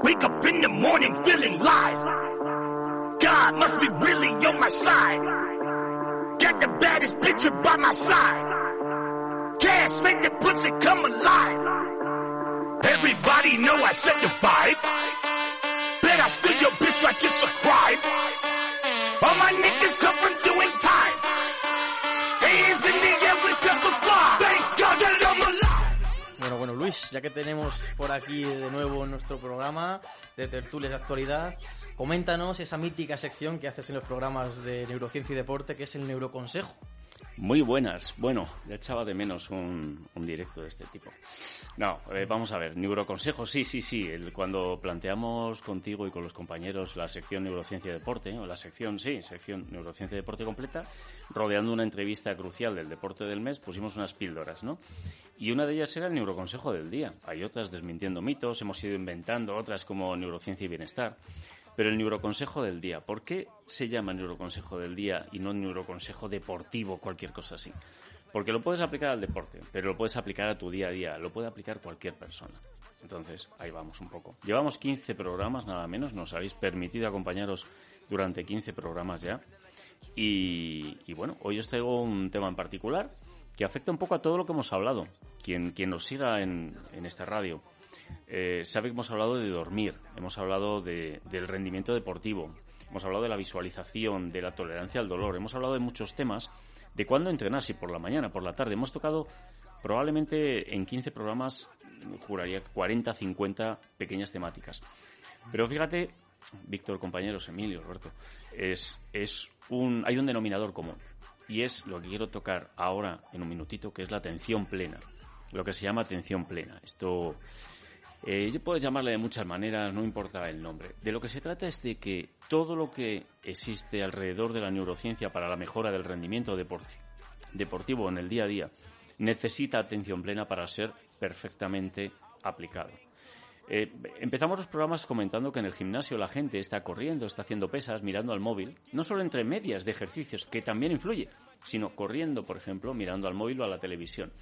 Wake up in the morning feeling live. God must be really on my side. Got the baddest picture by my side. Cash make the pussy come alive. Everybody know I set the vibe. Bet I steal your bitch like it's a crime. All my niggas come from doing time. Hands in the air with just a fly. Thank God that I'm alive. Bueno, bueno, Luis, ya que tenemos por aquí de nuevo nuestro programa de tertulias de actualidad, coméntanos esa mítica sección que haces en los programas de neurociencia y deporte, que es el neuroconsejo. Muy buenas. Bueno, ya echaba de menos un, directo de este tipo. No, eh, vamos a ver, neuroconsejos, sí, sí, sí. Cuando planteamos contigo y con los compañeros la sección neurociencia y deporte, o la sección, sí, sección neurociencia y deporte completa, rodeando una entrevista crucial del deporte del mes, pusimos unas píldoras, ¿no? Y una de ellas era el neuroconsejo del día. Hay otras desmintiendo mitos, hemos ido inventando otras como neurociencia y bienestar. Pero el neuroconsejo del día, ¿por qué se llama neuroconsejo del día y no neuroconsejo deportivo, cualquier cosa así? Porque lo puedes aplicar al deporte, pero lo puedes aplicar a tu día a día, lo puede aplicar cualquier persona. Entonces, ahí vamos un poco. Llevamos 15 programas, nada menos, nos habéis permitido acompañaros durante 15 programas ya. Y, bueno, hoy os traigo un tema en particular que afecta un poco a todo lo que hemos hablado. Quien, quien nos siga en, en esta radio eh, sabe que hemos hablado de dormir, hemos hablado de- del rendimiento deportivo, hemos hablado de la visualización, de la tolerancia al dolor, hemos hablado de muchos temas, de cuándo entrenar, si por la mañana, por la tarde. Hemos tocado probablemente en 15 programas, juraría 40, 50 pequeñas temáticas. Pero fíjate, Víctor, compañeros, Emilio, Roberto, es, es un, hay un denominador común. Y es lo que quiero tocar ahora en un minutito, que es la atención plena. Lo que se llama atención plena. Esto eh, puedes llamarle de muchas maneras, no importa el nombre. De lo que se trata es de que todo lo que existe alrededor de la neurociencia para la mejora del rendimiento deporti- deportivo en el día a día necesita atención plena para ser perfectamente aplicado. Eh, empezamos los programas comentando que en el gimnasio la gente está corriendo, está haciendo pesas, mirando al móvil, no solo entre medias de ejercicios, que también influye, sino corriendo, por ejemplo, mirando al móvil o a la televisión.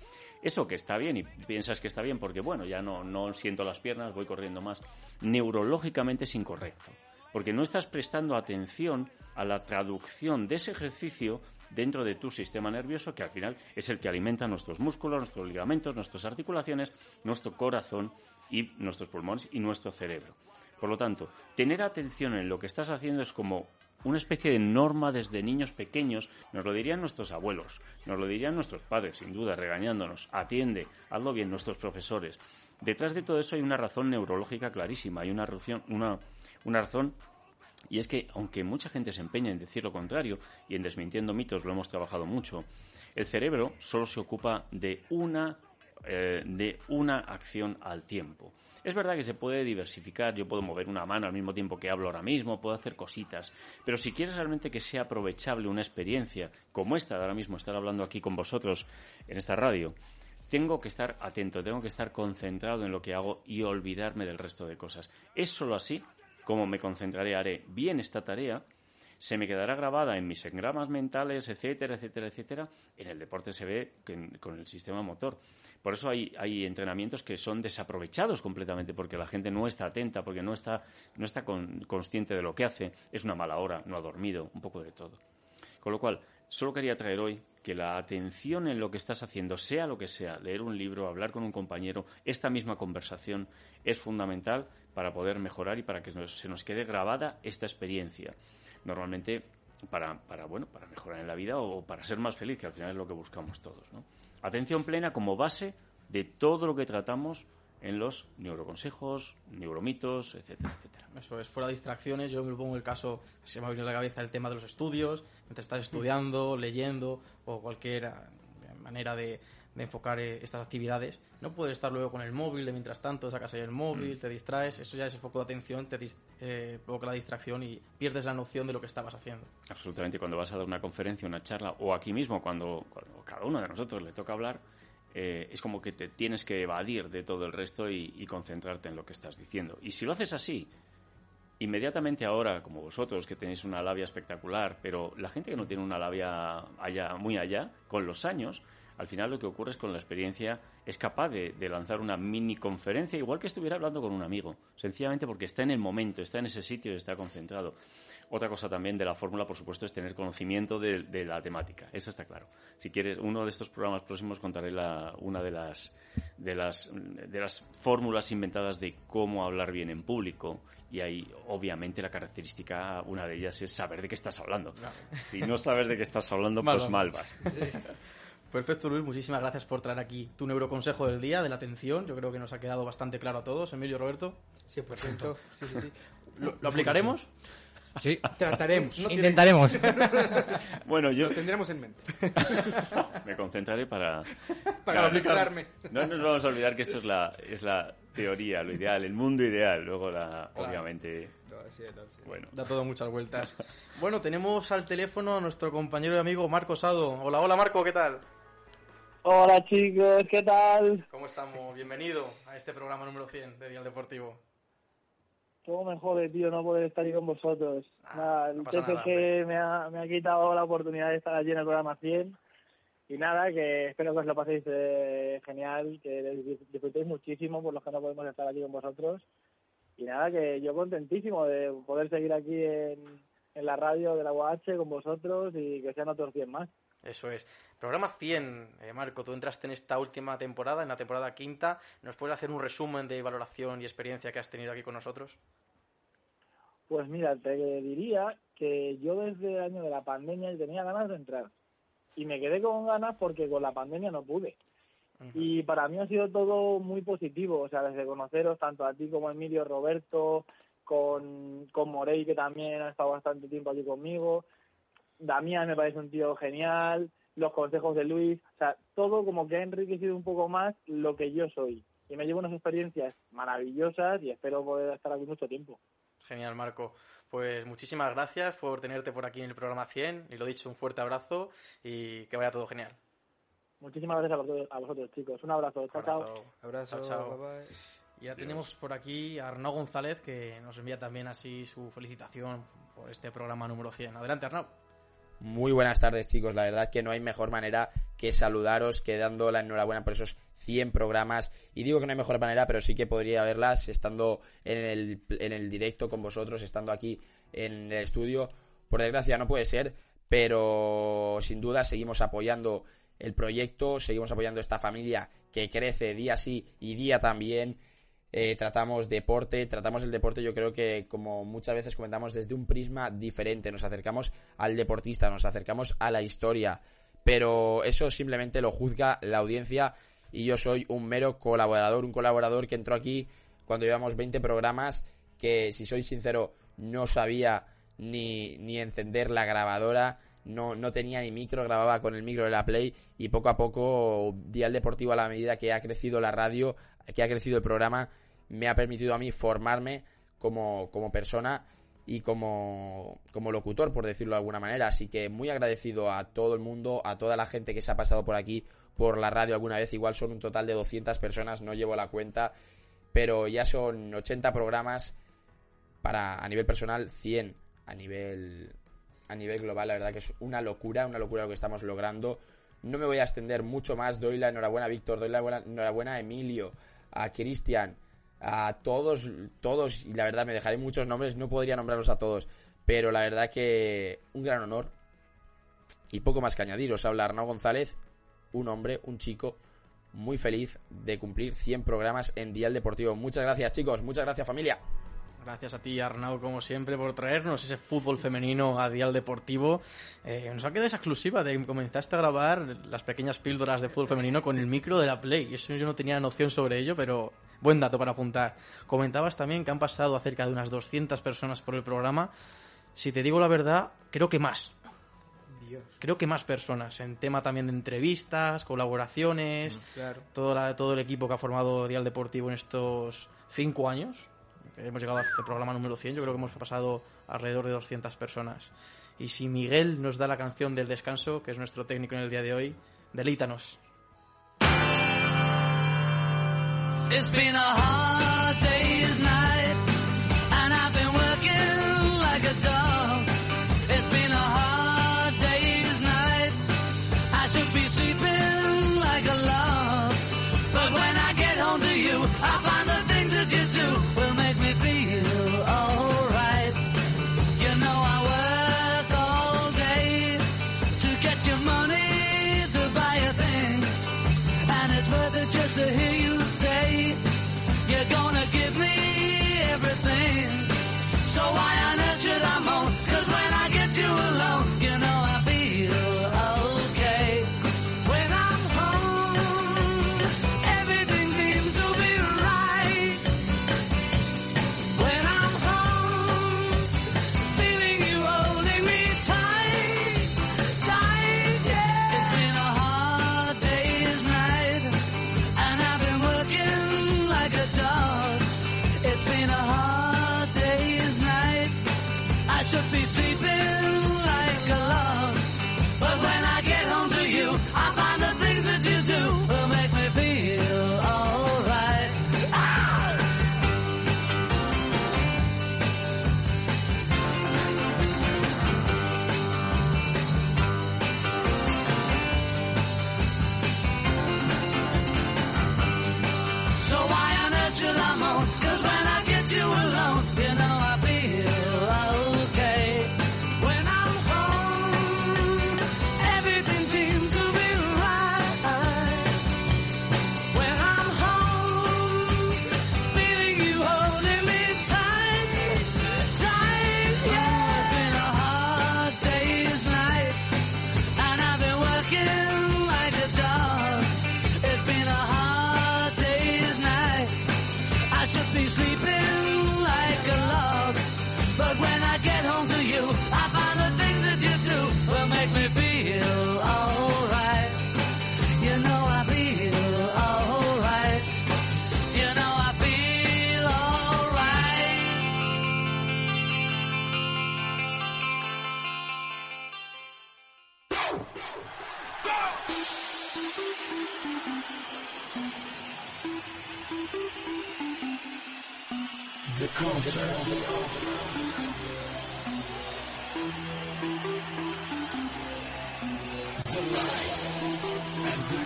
Eso que está bien y piensas que está bien porque, bueno, ya no, no siento las piernas, voy corriendo más, neurológicamente es incorrecto, porque no estás prestando atención a la traducción de ese ejercicio dentro de tu sistema nervioso, que al final es el que alimenta nuestros músculos, nuestros ligamentos, nuestras articulaciones, nuestro corazón y nuestros pulmones y nuestro cerebro. Por lo tanto, tener atención en lo que estás haciendo es como una especie de norma desde niños pequeños, nos lo dirían nuestros abuelos, nos lo dirían nuestros padres, sin duda, regañándonos, atiende, hazlo bien nuestros profesores. Detrás de todo eso hay una razón neurológica clarísima, hay una razón, una, razón y es que, aunque mucha gente se empeña en decir lo contrario y en desmintiendo mitos, lo hemos trabajado mucho, el cerebro solo se ocupa de una, eh, de una acción al tiempo. Es verdad que se puede diversificar, yo puedo mover una mano al mismo tiempo que hablo ahora mismo, puedo hacer cositas, pero si quieres realmente que sea aprovechable una experiencia como esta de ahora mismo, estar hablando aquí con vosotros en esta radio, tengo que estar atento, tengo que estar concentrado en lo que hago y olvidarme del resto de cosas. Es solo así como me concentraré, haré bien esta tarea, se me quedará grabada en mis engramas mentales, etcétera, etcétera, etcétera. En el deporte se ve con el sistema motor. Por eso hay, hay entrenamientos que son desaprovechados completamente, porque la gente no está atenta, porque no está, no está con- consciente de lo que hace, es una mala hora, no ha dormido, un poco de todo. Con lo cual, Solo quería traer hoy que la atención en lo que estás haciendo, sea lo que sea, leer un libro, hablar con un compañero, esta misma conversación es fundamental para poder mejorar y para que se nos quede grabada esta experiencia. Normalmente para, para, bueno, para mejorar en la vida o para ser más feliz, que al final es lo que buscamos todos. Atención plena como base de todo lo que tratamos en los neuroconsejos, neuromitos, etcétera, etcétera. Eso es, fuera de distracciones, yo me pongo el caso, se me ha venido la cabeza el tema de los estudios, mientras estás estudiando, leyendo o cualquier eh, manera de, enfocar eh, estas actividades. No puedes estar luego con el móvil, de mientras tanto sacas ahí el móvil, mm. te distraes, eso ya es el foco de atención, te eh, provoca la distracción y pierdes la noción de lo que estabas haciendo. Absolutamente, cuando vas a dar una conferencia, una charla, o aquí mismo, cuando, cuando cada uno de nosotros le toca hablar, eh, es como que te tienes que evadir de todo el resto y, concentrarte en lo que estás diciendo. Y si lo haces así, inmediatamente ahora, como vosotros que tenéis una labia espectacular, pero la gente que no tiene una labia allá, muy allá, con los años, al final lo que ocurre es con la experiencia es capaz de, lanzar una mini conferencia igual que estuviera hablando con un amigo, sencillamente porque está en el momento, está en ese sitio y está concentrado. Otra cosa también de la fórmula, por supuesto, es tener conocimiento de, la temática, eso está claro. Si quieres, uno de estos programas próximos contaré la, una de las, de, las, de las fórmulas inventadas de cómo hablar bien en público y ahí obviamente la característica, una de ellas es saber de qué estás hablando. Si no sabes de qué estás hablando, <laughs> pues mal vas. Perfecto, Luis. Muchísimas gracias por traer aquí tu neuroconsejo del día, de la atención. Yo creo que nos ha quedado bastante claro a todos. Emilio, Roberto. Sí, perfecto. Sí, sí, sí. <laughs> ¿Lo, aplicaremos? Sí. Trataremos. Intentaremos. <laughs> bueno, yo... Lo tendremos en mente. <laughs> Me concentraré para... Para aplicarme. No nos vamos a olvidar que esto es la, es la teoría, lo ideal, el mundo ideal. Luego, la, obviamente... Bueno. Da todo muchas vueltas. bueno, tenemos al teléfono a nuestro compañero y amigo Marco Sado. Hola, hola Marco, ¿qué tal? Hola chicos, ¿qué tal? ¿Cómo estamos? Bienvenido a este programa número 100 de Dial Deportivo. Todo me jode, tío, no poder estar aquí con vosotros. Ah, nada, el que me ha, me ha quitado la oportunidad de estar allí en el programa 100. Y nada, que espero que os lo paséis eh, genial, que disfrutéis muchísimo por los que no podemos estar aquí con vosotros. Y nada, que yo contentísimo de poder seguir aquí en, en la radio de la UH con vosotros y que sean otros 100 más. Eso es. Programa 100, eh, Marco, tú entraste en esta última temporada, en la temporada quinta. ¿Nos puedes hacer un resumen de valoración y experiencia que has tenido aquí con nosotros? Pues mira, te diría que yo desde el año de la pandemia tenía ganas de entrar. Y me quedé con ganas porque con la pandemia no pude. Y para mí ha sido todo muy positivo, o sea, desde conoceros tanto a ti como a Emilio, Roberto, con, con Morey, que también ha estado bastante tiempo aquí conmigo, Damián me parece un tío genial, los consejos de Luis, o sea, todo como que ha enriquecido un poco más lo que yo soy. Y me llevo unas experiencias maravillosas y espero poder estar aquí mucho tiempo. Genial, Marco. Pues muchísimas gracias por tenerte por aquí en el programa 100. Y lo dicho, un fuerte abrazo y que vaya todo genial. Muchísimas gracias a vosotros, chicos. Un abrazo. Chao, chao. Abrazo. Chao, Bye, Ya tenemos por aquí a Arnau González que nos envía también así su felicitación por este programa número 100. Adelante, Arnau. Muy buenas tardes chicos, la verdad que no hay mejor manera que saludaros, que dando la enhorabuena por esos 100 programas. Y digo que no hay mejor manera, pero sí que podría verlas estando en el, en el directo con vosotros, estando aquí en el estudio. Por desgracia no puede ser, pero sin duda seguimos apoyando el proyecto, seguimos apoyando esta familia que crece día sí y día también eh, tratamos deporte, tratamos el deporte yo creo que como muchas veces comentamos desde un prisma diferente, nos acercamos al deportista, nos acercamos a la historia, pero eso simplemente lo juzga la audiencia y yo soy un mero colaborador, un colaborador que entró aquí cuando llevamos 20 programas que si soy sincero no sabía ni, ni encender la grabadora, no, no tenía ni micro, grababa con el micro de la Play y poco a poco Dial Deportivo a la medida que ha crecido la radio, que ha crecido el programa, me ha permitido a mí formarme como, como persona y como, como locutor, por decirlo de alguna manera. Así que muy agradecido a todo el mundo, a toda la gente que se ha pasado por aquí, por la radio alguna vez. Igual son un total de 200 personas, no llevo la cuenta, pero ya son 80 programas para a nivel personal, 100 a nivel a nivel global, la verdad que es una locura, una locura lo que estamos logrando. No me voy a extender mucho más, doy la enhorabuena a Víctor, doy la enhorabuena a Emilio, a Cristian, a todos, todos, y la verdad me dejaré muchos nombres, no podría nombrarlos a todos, pero la verdad que un gran honor Y poco más que añadir, os habla Arnau González, un hombre, un chico muy feliz de cumplir 100 programas en Dial Deportivo. Muchas gracias chicos, muchas gracias familia. Gracias a ti, Arnau, como siempre, por traernos ese fútbol femenino a Dial Deportivo. Eh, nos ha quedado esa exclusiva de que comenzaste a grabar las pequeñas píldoras de fútbol femenino con el micro de la Play. Eso yo no tenía noción sobre ello, pero buen dato para apuntar. Comentabas también que han pasado a cerca de unas 200 personas por el programa. Si te digo la verdad, creo que más. Dios. Creo que más personas, en tema también de entrevistas, colaboraciones, Claro. todo, la- todo el equipo que ha formado Dial Deportivo en estos cinco años. Hemos llegado al programa número 100, yo creo que hemos pasado alrededor de 200 personas. Y si Miguel nos da la canción del descanso, que es nuestro técnico en el día de hoy, delítanos. It's been a hard day's night, and I've been working like a dog. It's been a hard day's night. I should be sleeping like a log. But when I get home to you, I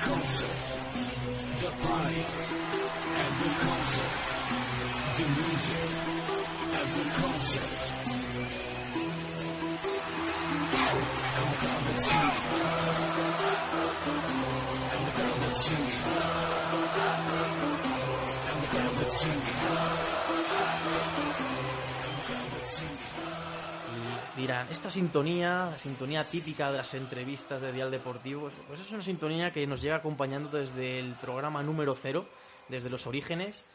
and the concert. The party and the concert. The music and the concert. Esta sintonía, la sintonía típica de las entrevistas de Dial Deportivo, pues es una sintonía que nos llega acompañando desde el programa número cero, desde los orígenes,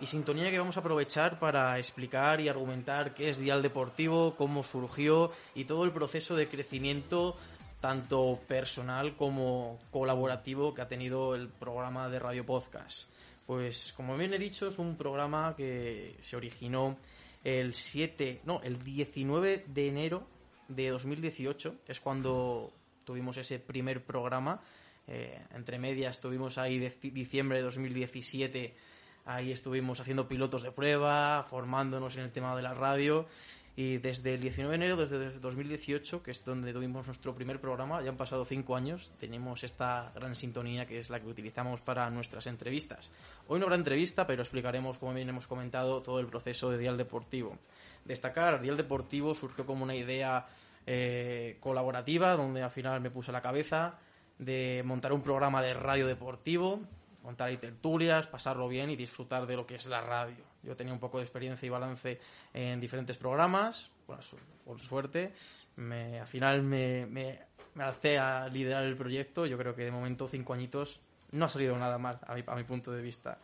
y sintonía que vamos a aprovechar para explicar y argumentar qué es Dial Deportivo, cómo surgió y todo el proceso de crecimiento tanto personal como colaborativo que ha tenido el programa de Radio Podcast. Pues como bien he dicho, es un programa que se originó el 7, no, el 19 de enero de 2018, es cuando tuvimos ese primer programa. Eh, entre medias estuvimos ahí diciembre de 2017, ahí estuvimos haciendo pilotos de prueba, formándonos en el tema de la radio. Y desde el 19 de enero, desde 2018, que es donde tuvimos nuestro primer programa, ya han pasado cinco años, tenemos esta gran sintonía que es la que utilizamos para nuestras entrevistas. Hoy no habrá entrevista, pero explicaremos, como bien hemos comentado, todo el proceso de Dial Deportivo. Destacar, Dial Deportivo surgió como una idea eh, colaborativa, donde al final me puse a la cabeza de montar un programa de radio deportivo, montar ahí tertulias, pasarlo bien y disfrutar de lo que es la radio. Yo tenía un poco de experiencia y balance en diferentes programas, por, su- por suerte. Me, al final me, me, me alcé a liderar el proyecto. Yo creo que de momento, cinco añitos, no ha salido nada mal, a mi, a mi punto de vista.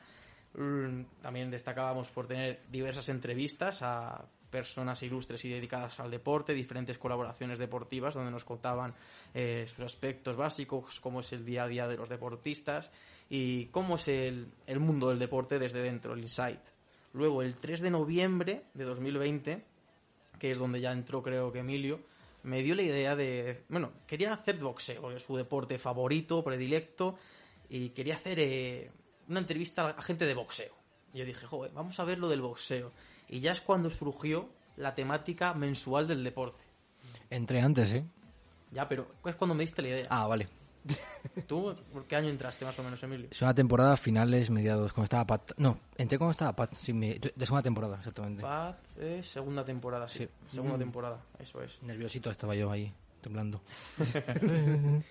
Mm, También destacábamos por tener diversas entrevistas a personas ilustres y dedicadas al deporte, diferentes colaboraciones deportivas donde nos contaban eh, sus aspectos básicos, cómo es el día a día de los deportistas y cómo es el, mundo del deporte desde dentro, el insight. Luego, el 3 de noviembre de 2020, que es donde ya entró creo que Emilio, me dio la idea de, bueno, quería hacer boxeo, porque es su deporte favorito, predilecto, y quería hacer eh, una entrevista a gente de boxeo. Y yo dije, joder, vamos a ver lo del boxeo. Y ya es cuando surgió la temática mensual del deporte. Entré antes, ¿eh? Ya, pero es cuando me diste la idea. Ah, vale. <laughs> ¿Tú por qué año entraste más o menos, Emilio? Es una temporada finales, mediados, cuando estaba Pat. No, entré cuando estaba Pat, sí, me- de segunda temporada, exactamente. Paz, eh, segunda temporada, sí. Sí. Segunda Mm. temporada, eso es. Nerviosito estaba yo ahí, temblando. <laughs> <laughs>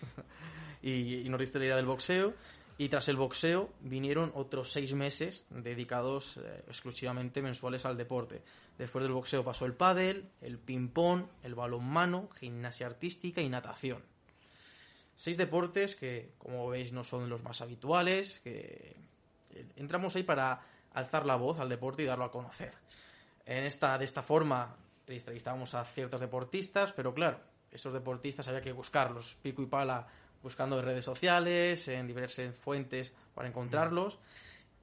y, y nos diste la idea del boxeo. Y tras el boxeo vinieron otros seis meses dedicados eh, exclusivamente mensuales al deporte. Después del boxeo pasó el pádel, el ping-pong, el balonmano, gimnasia artística y natación. Seis deportes que, como veis, no son los más habituales, eh, entramos ahí para alzar la voz al deporte y darlo a conocer. En esta, de esta forma entrevistábamos a ciertos deportistas, pero claro, esos deportistas había que buscarlos, pico y pala, buscando en redes sociales, en diversas fuentes para encontrarlos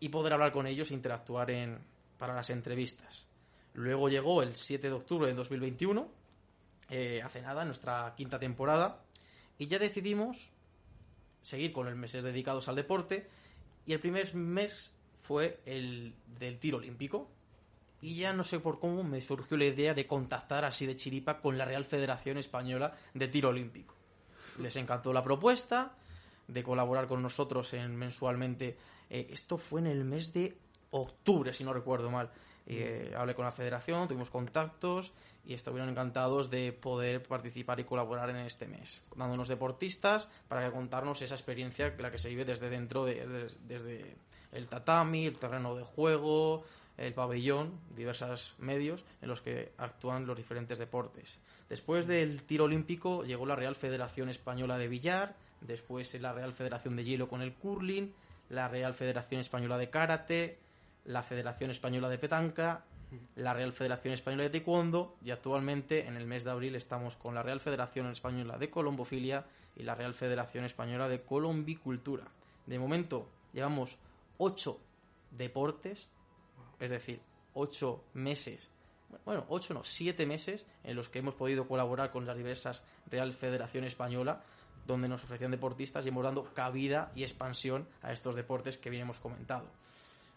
y poder hablar con ellos e interactuar en, para las entrevistas. Luego llegó el 7 de octubre de 2021, eh, hace nada, nuestra quinta temporada, y ya decidimos seguir con los meses dedicados al deporte y el primer mes fue el del tiro olímpico y ya no sé por cómo me surgió la idea de contactar así de chiripa con la Real Federación Española de Tiro Olímpico. Les encantó la propuesta de colaborar con nosotros en mensualmente. eh, esto fue en el mes de octubre, si no recuerdo mal. Eh, hablé con la federación, tuvimos contactos y estuvieron encantados de poder participar y colaborar en este mes, dándonos deportistas para contarnos esa experiencia la que se vive desde dentro, de, de- desde el tatami, el terreno de juego, el pabellón, diversos medios en los que actúan los diferentes deportes. Después del tiro olímpico llegó la Real Federación Española de Billar, después la Real Federación de Hielo con el curling, la Real Federación Española de Karate, la Federación Española de Petanca, la Real Federación Española de Taekwondo y actualmente en el mes de abril estamos con la Real Federación Española de Colombofilia y la Real Federación Española de Colombicultura. De momento llevamos ocho deportes, es decir, ocho meses, bueno, ocho no, siete meses en los que hemos podido colaborar con las diversas Real Federación Española, donde nos ofrecían deportistas y hemos dando cabida y expansión a estos deportes que bien hemos comentado.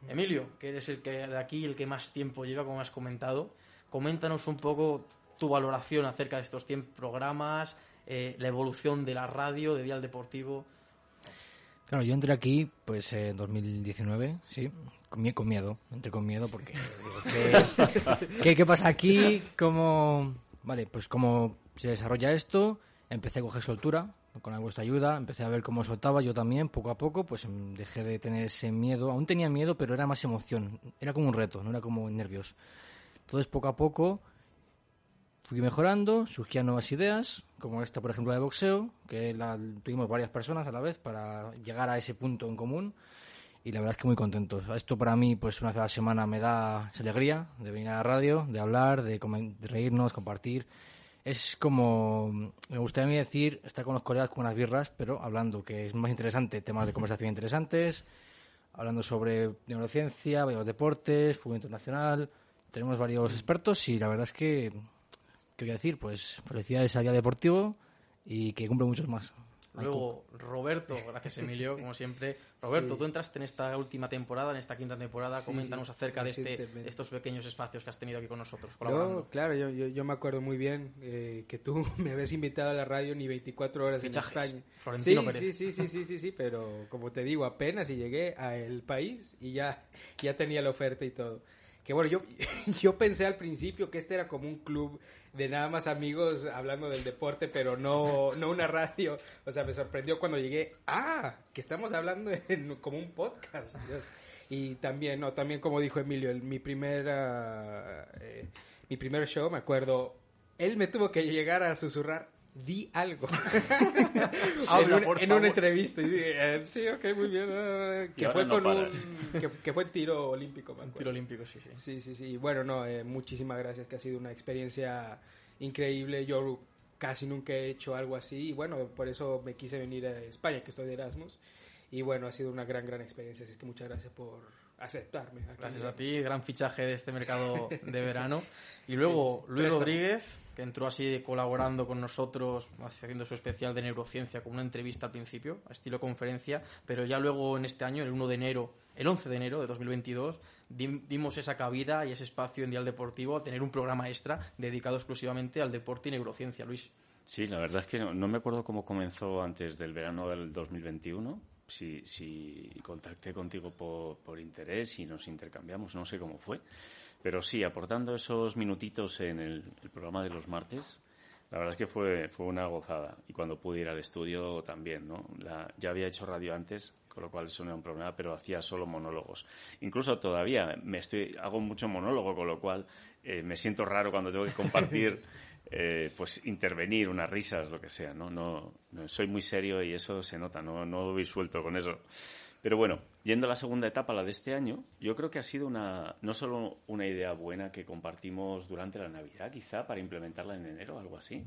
Emilio, que eres el que de aquí el que más tiempo lleva, como has comentado, coméntanos un poco tu valoración acerca de estos 100 programas, eh, la evolución de la radio, de Dial Deportivo. Claro, yo entré aquí, pues en 2019, sí, con, mie- con miedo, entré con miedo porque digo, ¿qué, <laughs> qué, qué pasa aquí? ¿Cómo, vale, pues cómo se desarrolla esto? Empecé a coger soltura con vuestra ayuda, empecé a ver cómo soltaba yo también, poco a poco, pues dejé de tener ese miedo, aún tenía miedo, pero era más emoción, era como un reto, no era como nervios. Entonces, poco a poco fui mejorando, surgían nuevas ideas, como esta, por ejemplo, de boxeo, que la tuvimos varias personas a la vez para llegar a ese punto en común. Y la verdad es que muy contentos. Esto para mí, pues una vez a la semana me da esa alegría de venir a la radio, de hablar, de, de reírnos, compartir. Es como, me gustaría a mí decir, estar con los colegas con unas birras, pero hablando, que es más interesante, temas de conversación interesantes, hablando sobre neurociencia, varios deportes, fútbol internacional. Tenemos varios expertos y la verdad es que ¿Qué voy a decir? Pues felicidades al Día Deportivo y que cumple muchos más. Luego, Roberto, gracias Emilio, como siempre. Roberto, Sí. tú entraste en esta última temporada, en esta quinta temporada. Sí, Coméntanos sí, acerca de, este, estos pequeños espacios que has tenido aquí con nosotros, Yo, claro, yo, yo, yo me acuerdo muy bien eh, que tú <laughs> me habías invitado a la radio ni 24 horas Fichajes. en España. Florentino sí, Pérez. sí, sí, sí, sí, sí, sí, pero como te digo, apenas y llegué al país y ya, ya tenía la oferta y todo. Que bueno, yo, <laughs> yo pensé al principio que este era como un club de nada más amigos hablando del deporte, pero no, no una radio. O sea, me sorprendió cuando llegué, ah, que estamos hablando como un podcast. Y también, no, también como dijo Emilio, mi primera, eh, mi primer show, me acuerdo, él me tuvo que llegar a susurrar, di algo. <laughs> Habla, en, un- en una entrevista. Y dije, eh, sí, ok, muy bien. eh, que fue no con un, <laughs> que, que fue en tiro olímpico, me acuerdo. tiro olímpico, sí, sí. Sí, sí, sí. Bueno, no, eh, muchísimas gracias, que ha sido una experiencia increíble. Yo casi nunca he hecho algo así y bueno, por eso me quise venir a España, que estoy de Erasmus. Y bueno, ha sido una gran, gran experiencia, así que muchas gracias por aceptarme. aquí. Gracias a ti, gran fichaje de este mercado de verano. Y luego Sí, sí, sí. Luis Préstamo. Rodríguez, que entró así colaborando con nosotros, haciendo su especial de neurociencia con una entrevista al principio, estilo conferencia, pero ya luego en este año, el 1 de enero, el 11 de enero de 2022, dim- dimos esa cabida y ese espacio en Dial Deportivo a tener un programa extra dedicado exclusivamente al deporte y neurociencia, Luis. Sí, la verdad es que no, no me acuerdo cómo comenzó antes del verano del 2021. Si, si contacté contigo por, por interés y nos intercambiamos, no sé cómo fue. Pero sí, aportando esos minutitos en el, el programa de los martes, la verdad es que fue, fue una gozada. Y cuando pude ir al estudio también, ¿no? La- ya había hecho radio antes, con lo cual eso no era un problema, pero hacía solo monólogos. Incluso todavía me estoy, hago mucho monólogo, con lo cual eh, me siento raro cuando tengo que compartir, <laughs> eh, pues intervenir, unas risas, lo que sea, ¿no? No, no, soy muy serio y eso se nota, no, no voy suelto con eso. Pero bueno, yendo a la segunda etapa, la de este año, yo creo que ha sido una, no solo una idea buena que compartimos durante la Navidad, quizá, para implementarla en enero, algo así,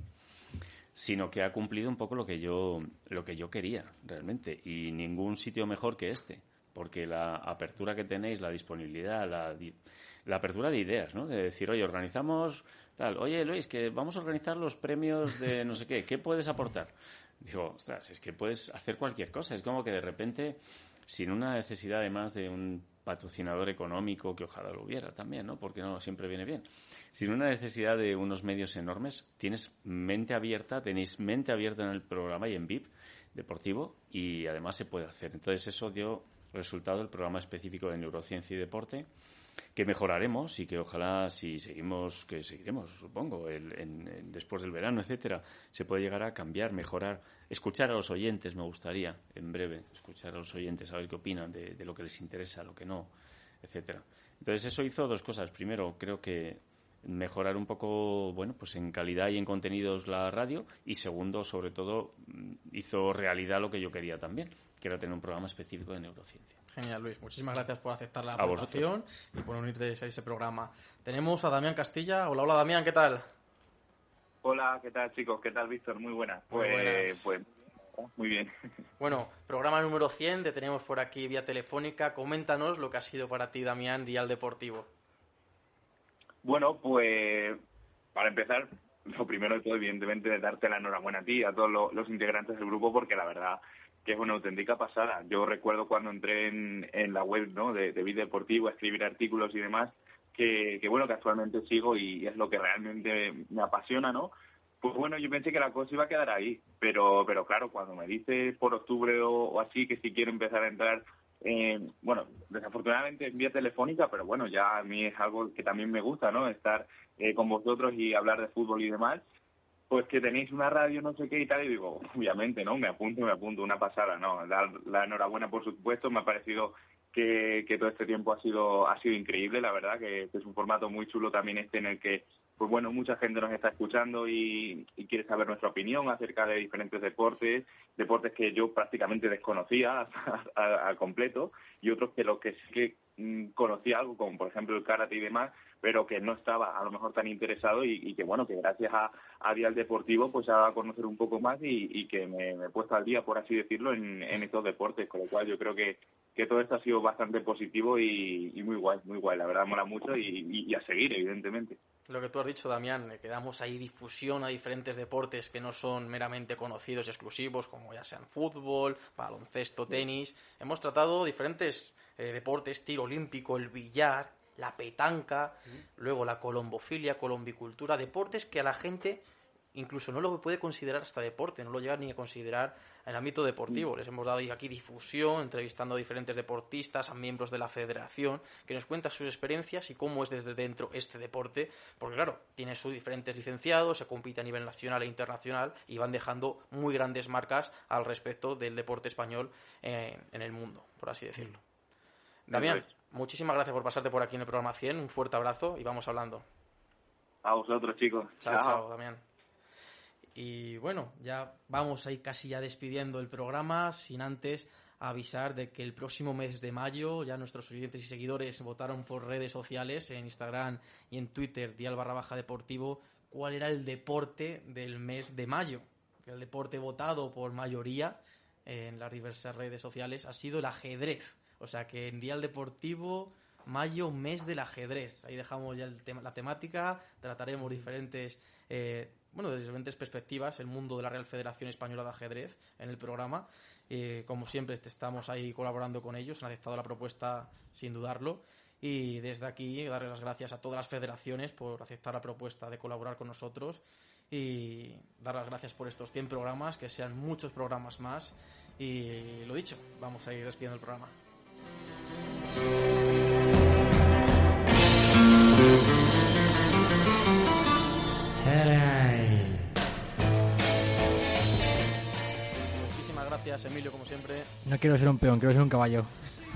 sino que ha cumplido un poco lo que yo, lo que yo quería, realmente. Y ningún sitio mejor que este, porque la apertura que tenéis, la disponibilidad, la, la apertura de ideas, ¿no? De decir, oye, organizamos tal, oye, Luis, que vamos a organizar los premios de no sé qué, ¿qué puedes aportar? Digo, ostras, es que puedes hacer cualquier cosa. Es como que de repente, sin una necesidad además de un patrocinador económico, que ojalá lo hubiera también, ¿no? Porque no siempre viene bien. Sin una necesidad de unos medios enormes, tienes mente abierta, tenéis mente abierta en el programa y en VIP deportivo y además se puede hacer. Entonces eso dio resultado el programa específico de neurociencia y deporte que mejoraremos y que ojalá si seguimos, que seguiremos, supongo, el- en- después del verano, etcétera, se puede llegar a cambiar, mejorar, escuchar a los oyentes, me gustaría, en breve, escuchar a los oyentes, a ver qué opinan de, de lo que les interesa, lo que no, etcétera. Entonces eso hizo dos cosas. Primero, creo que mejorar un poco, bueno, pues en calidad y en contenidos la radio y segundo, sobre todo, mm, hizo realidad lo que yo quería también, que era tener un programa específico de neurociencia. Genial, Luis. Muchísimas gracias por aceptar la A aportación y por unirte a ese programa. Tenemos a Damián Castilla. Hola, hola, Damián, ¿qué tal? Hola, ¿qué tal chicos? ¿Qué tal Víctor? Muy buenas. Muy Pues, buenas. pues muy bien. Bueno, programa número 100, te tenemos por aquí vía telefónica. Coméntanos lo que ha sido para ti, Damián, Dial Deportivo. Bueno, pues para empezar, lo primero de todo, evidentemente, es darte la enhorabuena a ti y a todos lo- los, integrantes del grupo, porque la verdad que es una auténtica pasada. Yo recuerdo cuando entré en, la web ¿no? de, de Bit Deportivo a escribir artículos y demás, que, bueno, que actualmente sigo y es lo que realmente me apasiona, ¿no? Pues bueno, yo pensé que la cosa iba a quedar ahí, pero, pero claro, cuando me dices por octubre o, así que si quiero empezar a entrar, bueno, desafortunadamente en vía telefónica, pero bueno, ya a mí es algo que también me gusta, ¿no? Estar eh, con vosotros y hablar de fútbol y demás, pues que tenéis una radio, no sé qué y tal, y digo, obviamente, ¿no? Me apunto, me apunto, una pasada, ¿no? La enhorabuena, por supuesto, me ha parecido que, todo este tiempo ha sido ha sido increíble, la verdad, que, que es un formato muy chulo también este en el que, pues bueno, mucha gente nos está escuchando y, y quiere saber nuestra opinión acerca de diferentes deportes, deportes que yo prácticamente desconocía <laughs> al completo y otros que lo que sí que conocía algo, como por ejemplo el karate y demás, pero que no estaba a lo mejor tan interesado y, y que bueno, que gracias a, a Dial Deportivo pues ha a conocer un poco más y, y que me, me he puesto al día, por así decirlo, en, en estos deportes, con lo cual yo creo que, que todo esto ha sido bastante positivo y, y muy guay, muy guay, la verdad mola mucho y, a seguir, evidentemente. Lo que tú has dicho, Damián, que damos ahí difusión a diferentes deportes que no son meramente conocidos y exclusivos, como ya sean fútbol, baloncesto, tenis. Hemos tratado diferentes eh, deportes, tiro olímpico, el billar, la petanca, luego la colombofilia, colombicultura, deportes que a la gente incluso no lo puede considerar hasta deporte, no lo llega ni a considerar en el ámbito deportivo. Les hemos dado aquí difusión, entrevistando a diferentes deportistas, a miembros de la federación, que nos cuentan sus experiencias y cómo es desde dentro este deporte, porque claro, tiene sus diferentes licenciados, se compite a nivel nacional e internacional y van dejando muy grandes marcas al respecto del deporte español en, en el mundo, por así decirlo. Damián, muchísimas gracias por pasarte por aquí en el programa 100, un fuerte abrazo y vamos hablando. A vosotros, chicos. Chao, chao, Damián. Y bueno, ya vamos ahí casi ya despidiendo el programa, sin antes avisar de que el próximo mes de mayo ya nuestros oyentes y seguidores votaron por redes sociales, en Instagram y en Twitter, Dial barra baja deportivo, cuál era el deporte del mes de mayo. El deporte votado por mayoría en las diversas redes sociales ha sido el ajedrez. O sea que en Dial Deportivo, mayo, mes del ajedrez. Ahí dejamos ya el tema, la temática, trataremos diferentes, eh, bueno, desde diferentes perspectivas, el mundo de la Real Federación Española de Ajedrez en el programa. Eh, como siempre, estamos ahí colaborando con ellos, han aceptado la propuesta sin dudarlo. Y desde aquí, darle las gracias a todas las federaciones por aceptar la propuesta de colaborar con nosotros y dar las gracias por estos 100 programas, que sean muchos programas más. Y lo dicho, vamos a ir despidiendo el programa. No quiero ser un peón, quiero ser un caballo.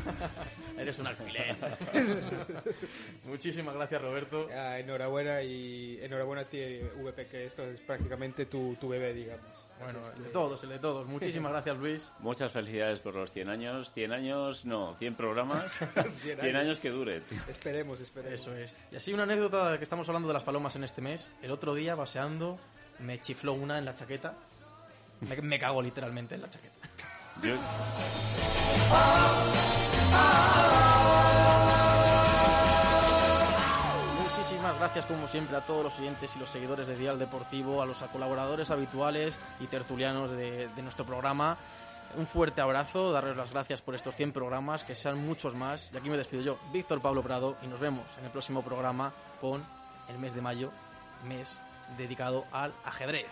<laughs> Eres un alfiler. <laughs> Muchísimas gracias, Roberto. Ah, enhorabuena y enhorabuena a ti, VP, que esto es prácticamente tu, tu bebé, digamos. Bueno, Así el de todos, el de todos. Muchísimas gracias, Luis. <laughs> Muchas felicidades por los 100 años. 100 años, no, 100 programas. 100 100 años que dure. tío. Esperemos, esperemos. Eso es. Y así una anécdota de que estamos hablando de las palomas en este mes. El otro día, paseando, me chifló una en la chaqueta. Me, me cago literalmente en la chaqueta. Yo, Muchísimas gracias como siempre a todos los oyentes y los seguidores de Dial Deportivo, a los colaboradores habituales y tertulianos de, de nuestro programa. Un fuerte abrazo, darles las gracias por estos 100 programas, que sean muchos más. Y aquí me despido yo, Víctor Pablo Prado, y nos vemos en el próximo programa con el mes de mayo, mes dedicado al ajedrez.